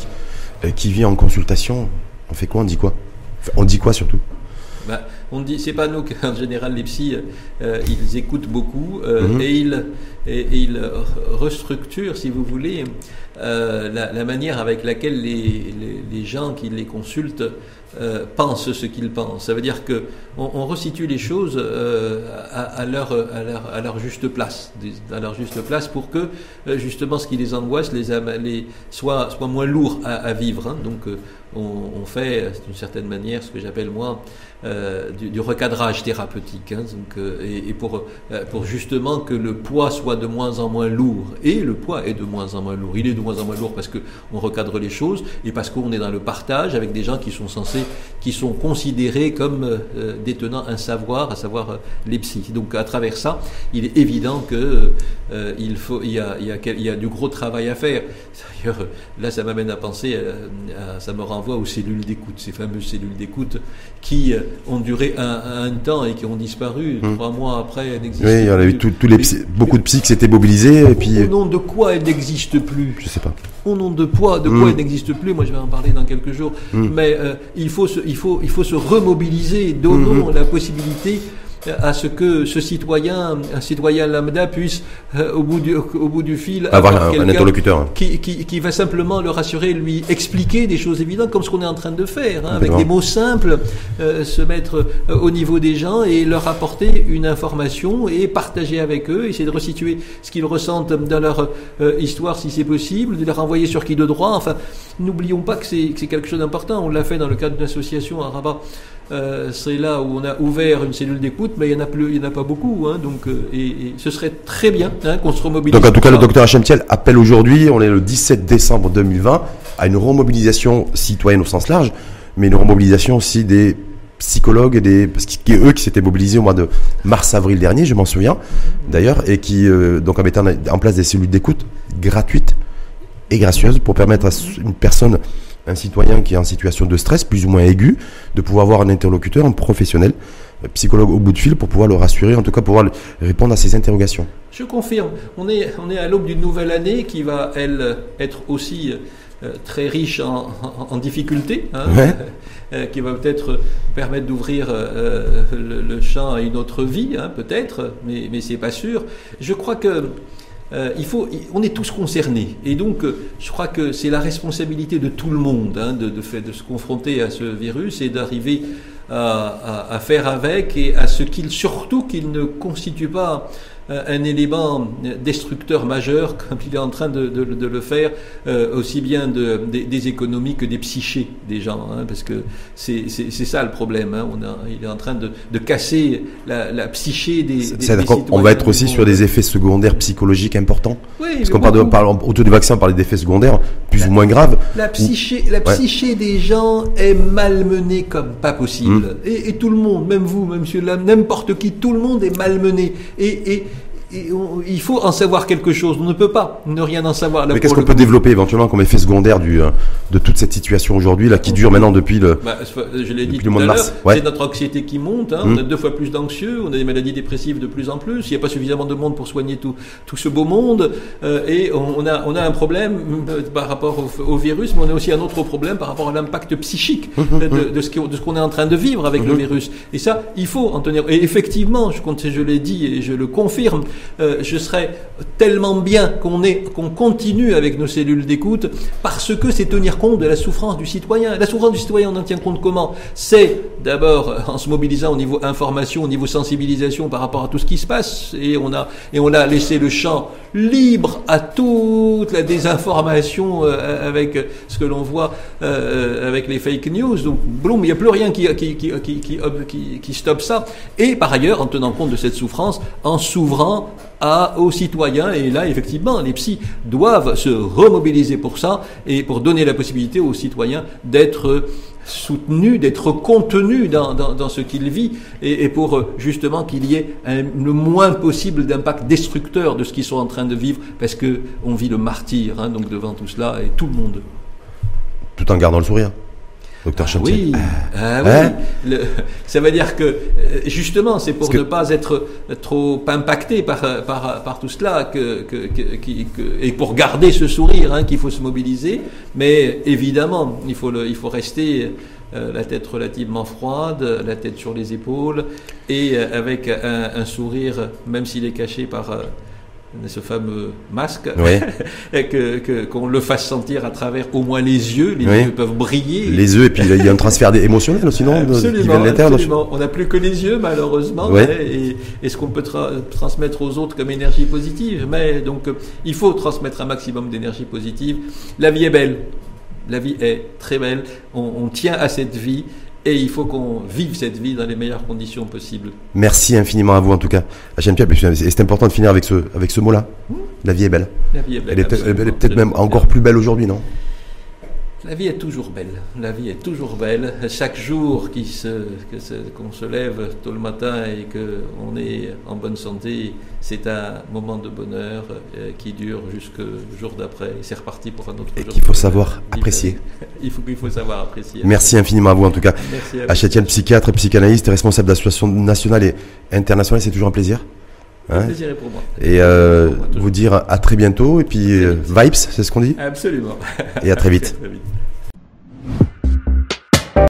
S1: qui vient en consultation, on fait quoi? On dit quoi? On dit quoi surtout?
S2: Bah, on dit, c'est pas nous qu'en général les psys, ils écoutent beaucoup mhm. et ils et, ils restructurent, si vous voulez, euh, la, manière avec laquelle les, les, gens qui les consultent euh, pensent ce qu'ils pensent. Ça veut dire que on, resitue les choses euh, à, leur, à, leur, à, leur, juste place, à leur juste place pour que justement ce qui les angoisse les, les soit, soit moins lourd à, vivre. Hein. Donc on, fait d'une certaine manière ce que j'appelle moi du, recadrage thérapeutique, hein. donc, et, et, pour, justement que le poids soit de moins en moins lourd. Et le poids est de moins en moins lourd. Il est de moins en moins lourd parce qu'on recadre les choses et parce qu'on est dans le partage avec des gens qui sont censés, qui sont considérés comme euh, détenant un savoir, à savoir euh, les psys. Donc à travers ça, il est évident que euh, il faut, il y, a, il, y a, du gros travail à faire. D'ailleurs, là, ça m'amène à penser, ça me renvoie aux cellules d'écoute, ces fameuses cellules d'écoute qui ont duré un, un, temps et qui ont disparu mmh. trois mois après.
S1: Oui, il y en a eu tous les beaucoup de psys qui s'étaient mobilisés et puis.
S2: Au nom de quoi elles n'existent plus?
S1: Je sais pas.
S2: Au nom de poids, de quoi mmh. elles n'existent plus? Moi, je vais en parler dans quelques jours. Mmh. Mais euh, il faut se, il faut, il faut se remobiliser. Donnons la possibilité à ce que ce citoyen, un citoyen lambda, puisse, euh, au, bout du, au bout du fil,
S1: avoir, un, interlocuteur
S2: qui, qui, qui, va simplement le rassurer, lui expliquer des choses évidentes, comme ce qu'on est en train de faire, hein, avec des mots simples, euh, se mettre euh, au niveau des gens et leur apporter une information et partager avec eux, essayer de resituer ce qu'ils ressentent dans leur histoire si c'est possible, de les renvoyer sur qui de droit. Enfin, n'oublions pas que c'est quelque chose d'important. On l'a fait dans le cadre d'une association à Rabat euh, c'est là où on a ouvert une cellule d'écoute, mais il n'y en, a en a pas beaucoup. Hein, donc, euh, et, ce serait très bien hein, qu'on se remobilise.
S1: Donc en tout cas, le docteur Hachemtiel appelle aujourd'hui, on est le 17 décembre 2020, à une remobilisation citoyenne au sens large, mais une remobilisation aussi des psychologues et des parce que eux qui s'étaient mobilisés au mois de mars avril dernier je m'en souviens d'ailleurs et qui euh, donc avaient en place des cellules d'écoute gratuites et gracieuses pour permettre à une personne un citoyen qui est en situation de stress plus ou moins aigu, de pouvoir avoir un interlocuteur, un professionnel, un psychologue au bout de fil pour pouvoir le rassurer, en tout cas pouvoir répondre à ses interrogations.
S2: Je confirme, on est, on est à l'aube d'une nouvelle année qui va, elle, être aussi très riche en, en, difficultés, hein, qui va peut-être permettre d'ouvrir le, le, champ à une autre vie, hein, peut-être, mais, mais c'est pas sûr. Je crois que euh, il faut, on est tous concernés. Et donc, euh, je crois que c'est la responsabilité de tout le monde hein, de, de, de, se confronter à ce virus et d'arriver à, à, à, faire avec et à ce qu'il, surtout qu'il ne constitue pas un élément destructeur majeur, comme il est en train de, de, de le faire, euh, aussi bien de, des économies que des psychés des gens, hein, parce que c'est ça le problème. Hein, on a, il est en train de, casser la, la, psyché des, des, des
S1: On va être aussi sur des effets secondaires psychologiques importants. Oui, parce qu'on parle, de, parle autour du vaccin, on parle d'effets secondaires plus ou moins graves.
S2: La psyché, la psyché des gens est malmenée comme pas possible. Et, et, tout le monde, même vous, même monsieur n'importe qui, tout le monde est malmené. Et, et, il faut en savoir quelque chose. On ne peut pas ne rien en savoir.
S1: Mais qu'est-ce qu'on peut développer éventuellement comme effet secondaire du, euh, de toute cette situation aujourd'hui, là, qui dure maintenant depuis le,
S2: bah, je l'ai dit tout mois de mars C'est notre anxiété qui monte. Hein. On mmh. a deux fois plus d'anxieux, on a des maladies dépressives de plus en plus. Il n'y a pas suffisamment de monde pour soigner tout, tout ce beau monde. Euh, et on a, on a un problème euh, par rapport au, virus, mais on a aussi un autre problème par rapport à l'impact psychique mmh, mmh, de, de, ce qu'on est en train de vivre avec le virus. Et ça, il faut en tenir. Et effectivement, je, je l'ai dit et je le confirme, euh, je serais tellement bien qu'on continue avec nos cellules d'écoute parce que c'est tenir compte de la souffrance du citoyen. La souffrance du citoyen, on en tient compte comment? C'est d'abord en se mobilisant au niveau information, au niveau sensibilisation par rapport à tout ce qui se passe, et on a et on a laissé le champ libre à toute la désinformation euh, avec ce que l'on voit euh, avec les fake news. Donc, boum, il n'y a plus rien qui qui, qui, qui, qui, qui stoppe ça. Et par ailleurs, en tenant compte de cette souffrance, en s'ouvrant à, aux citoyens. Et là, effectivement, les psys doivent se remobiliser pour ça et pour donner la possibilité aux citoyens d'être soutenus, d'être contenus dans, ce qu'ils vivent et, pour justement qu'il y ait le moins possible d'impact destructeur de ce qu'ils sont en train de vivre parce que on vit le martyr hein, donc devant tout cela et tout le monde.
S1: Tout en gardant le sourire. Docteur
S2: ah Oui, ah, oui. Hein le, ça veut dire que euh, justement, c'est pour ne pas être trop impacté par, par, par tout cela que, que, que, et pour garder ce sourire hein, qu'il faut se mobiliser. Mais évidemment, il faut, le, il faut rester euh, la tête relativement froide, la tête sur les épaules et euh, avec un, un, sourire, même s'il est caché par ce fameux masque, que qu'on le fasse sentir à travers au moins les yeux, les yeux peuvent briller.
S1: Les yeux, et puis il y a un transfert émotionnel aussi, non
S2: Absolument, absolument. On n'a plus que les yeux, malheureusement, et, et, ce qu'on peut transmettre aux autres comme énergie positive. Mais donc, il faut transmettre un maximum d'énergie positive. La vie est belle. La vie est très belle. On, on tient à cette vie et il faut qu'on vive cette vie dans les meilleures conditions possibles.
S1: Merci infiniment à vous en tout cas. Et c'est important de finir avec ce, avec ce mot-là. Mmh. La vie est belle.
S2: La vie est belle.
S1: Elle est peut-être même encore plus belle aujourd'hui, non?
S2: La vie est toujours belle. La vie est toujours belle. Chaque jour qu'on se, qu'on se lève tôt le matin et qu'on est en bonne santé, c'est un moment de bonheur euh, qui dure jusqu'au jour d'après. C'est reparti pour un autre
S1: et jour. qu'il faut savoir apprécier.
S2: Il faut qu'il faut savoir apprécier.
S1: Merci infiniment à vous en tout cas. Merci à Chatienne, psychiatre, psychanalyste, responsable d'associations nationales et internationales, c'est toujours un plaisir.
S2: Hein plaisir pour moi.
S1: Et euh, vous dire à très bientôt. Et puis, euh, vibes, c'est ce qu'on dit
S2: Absolument.
S1: Et à très vite.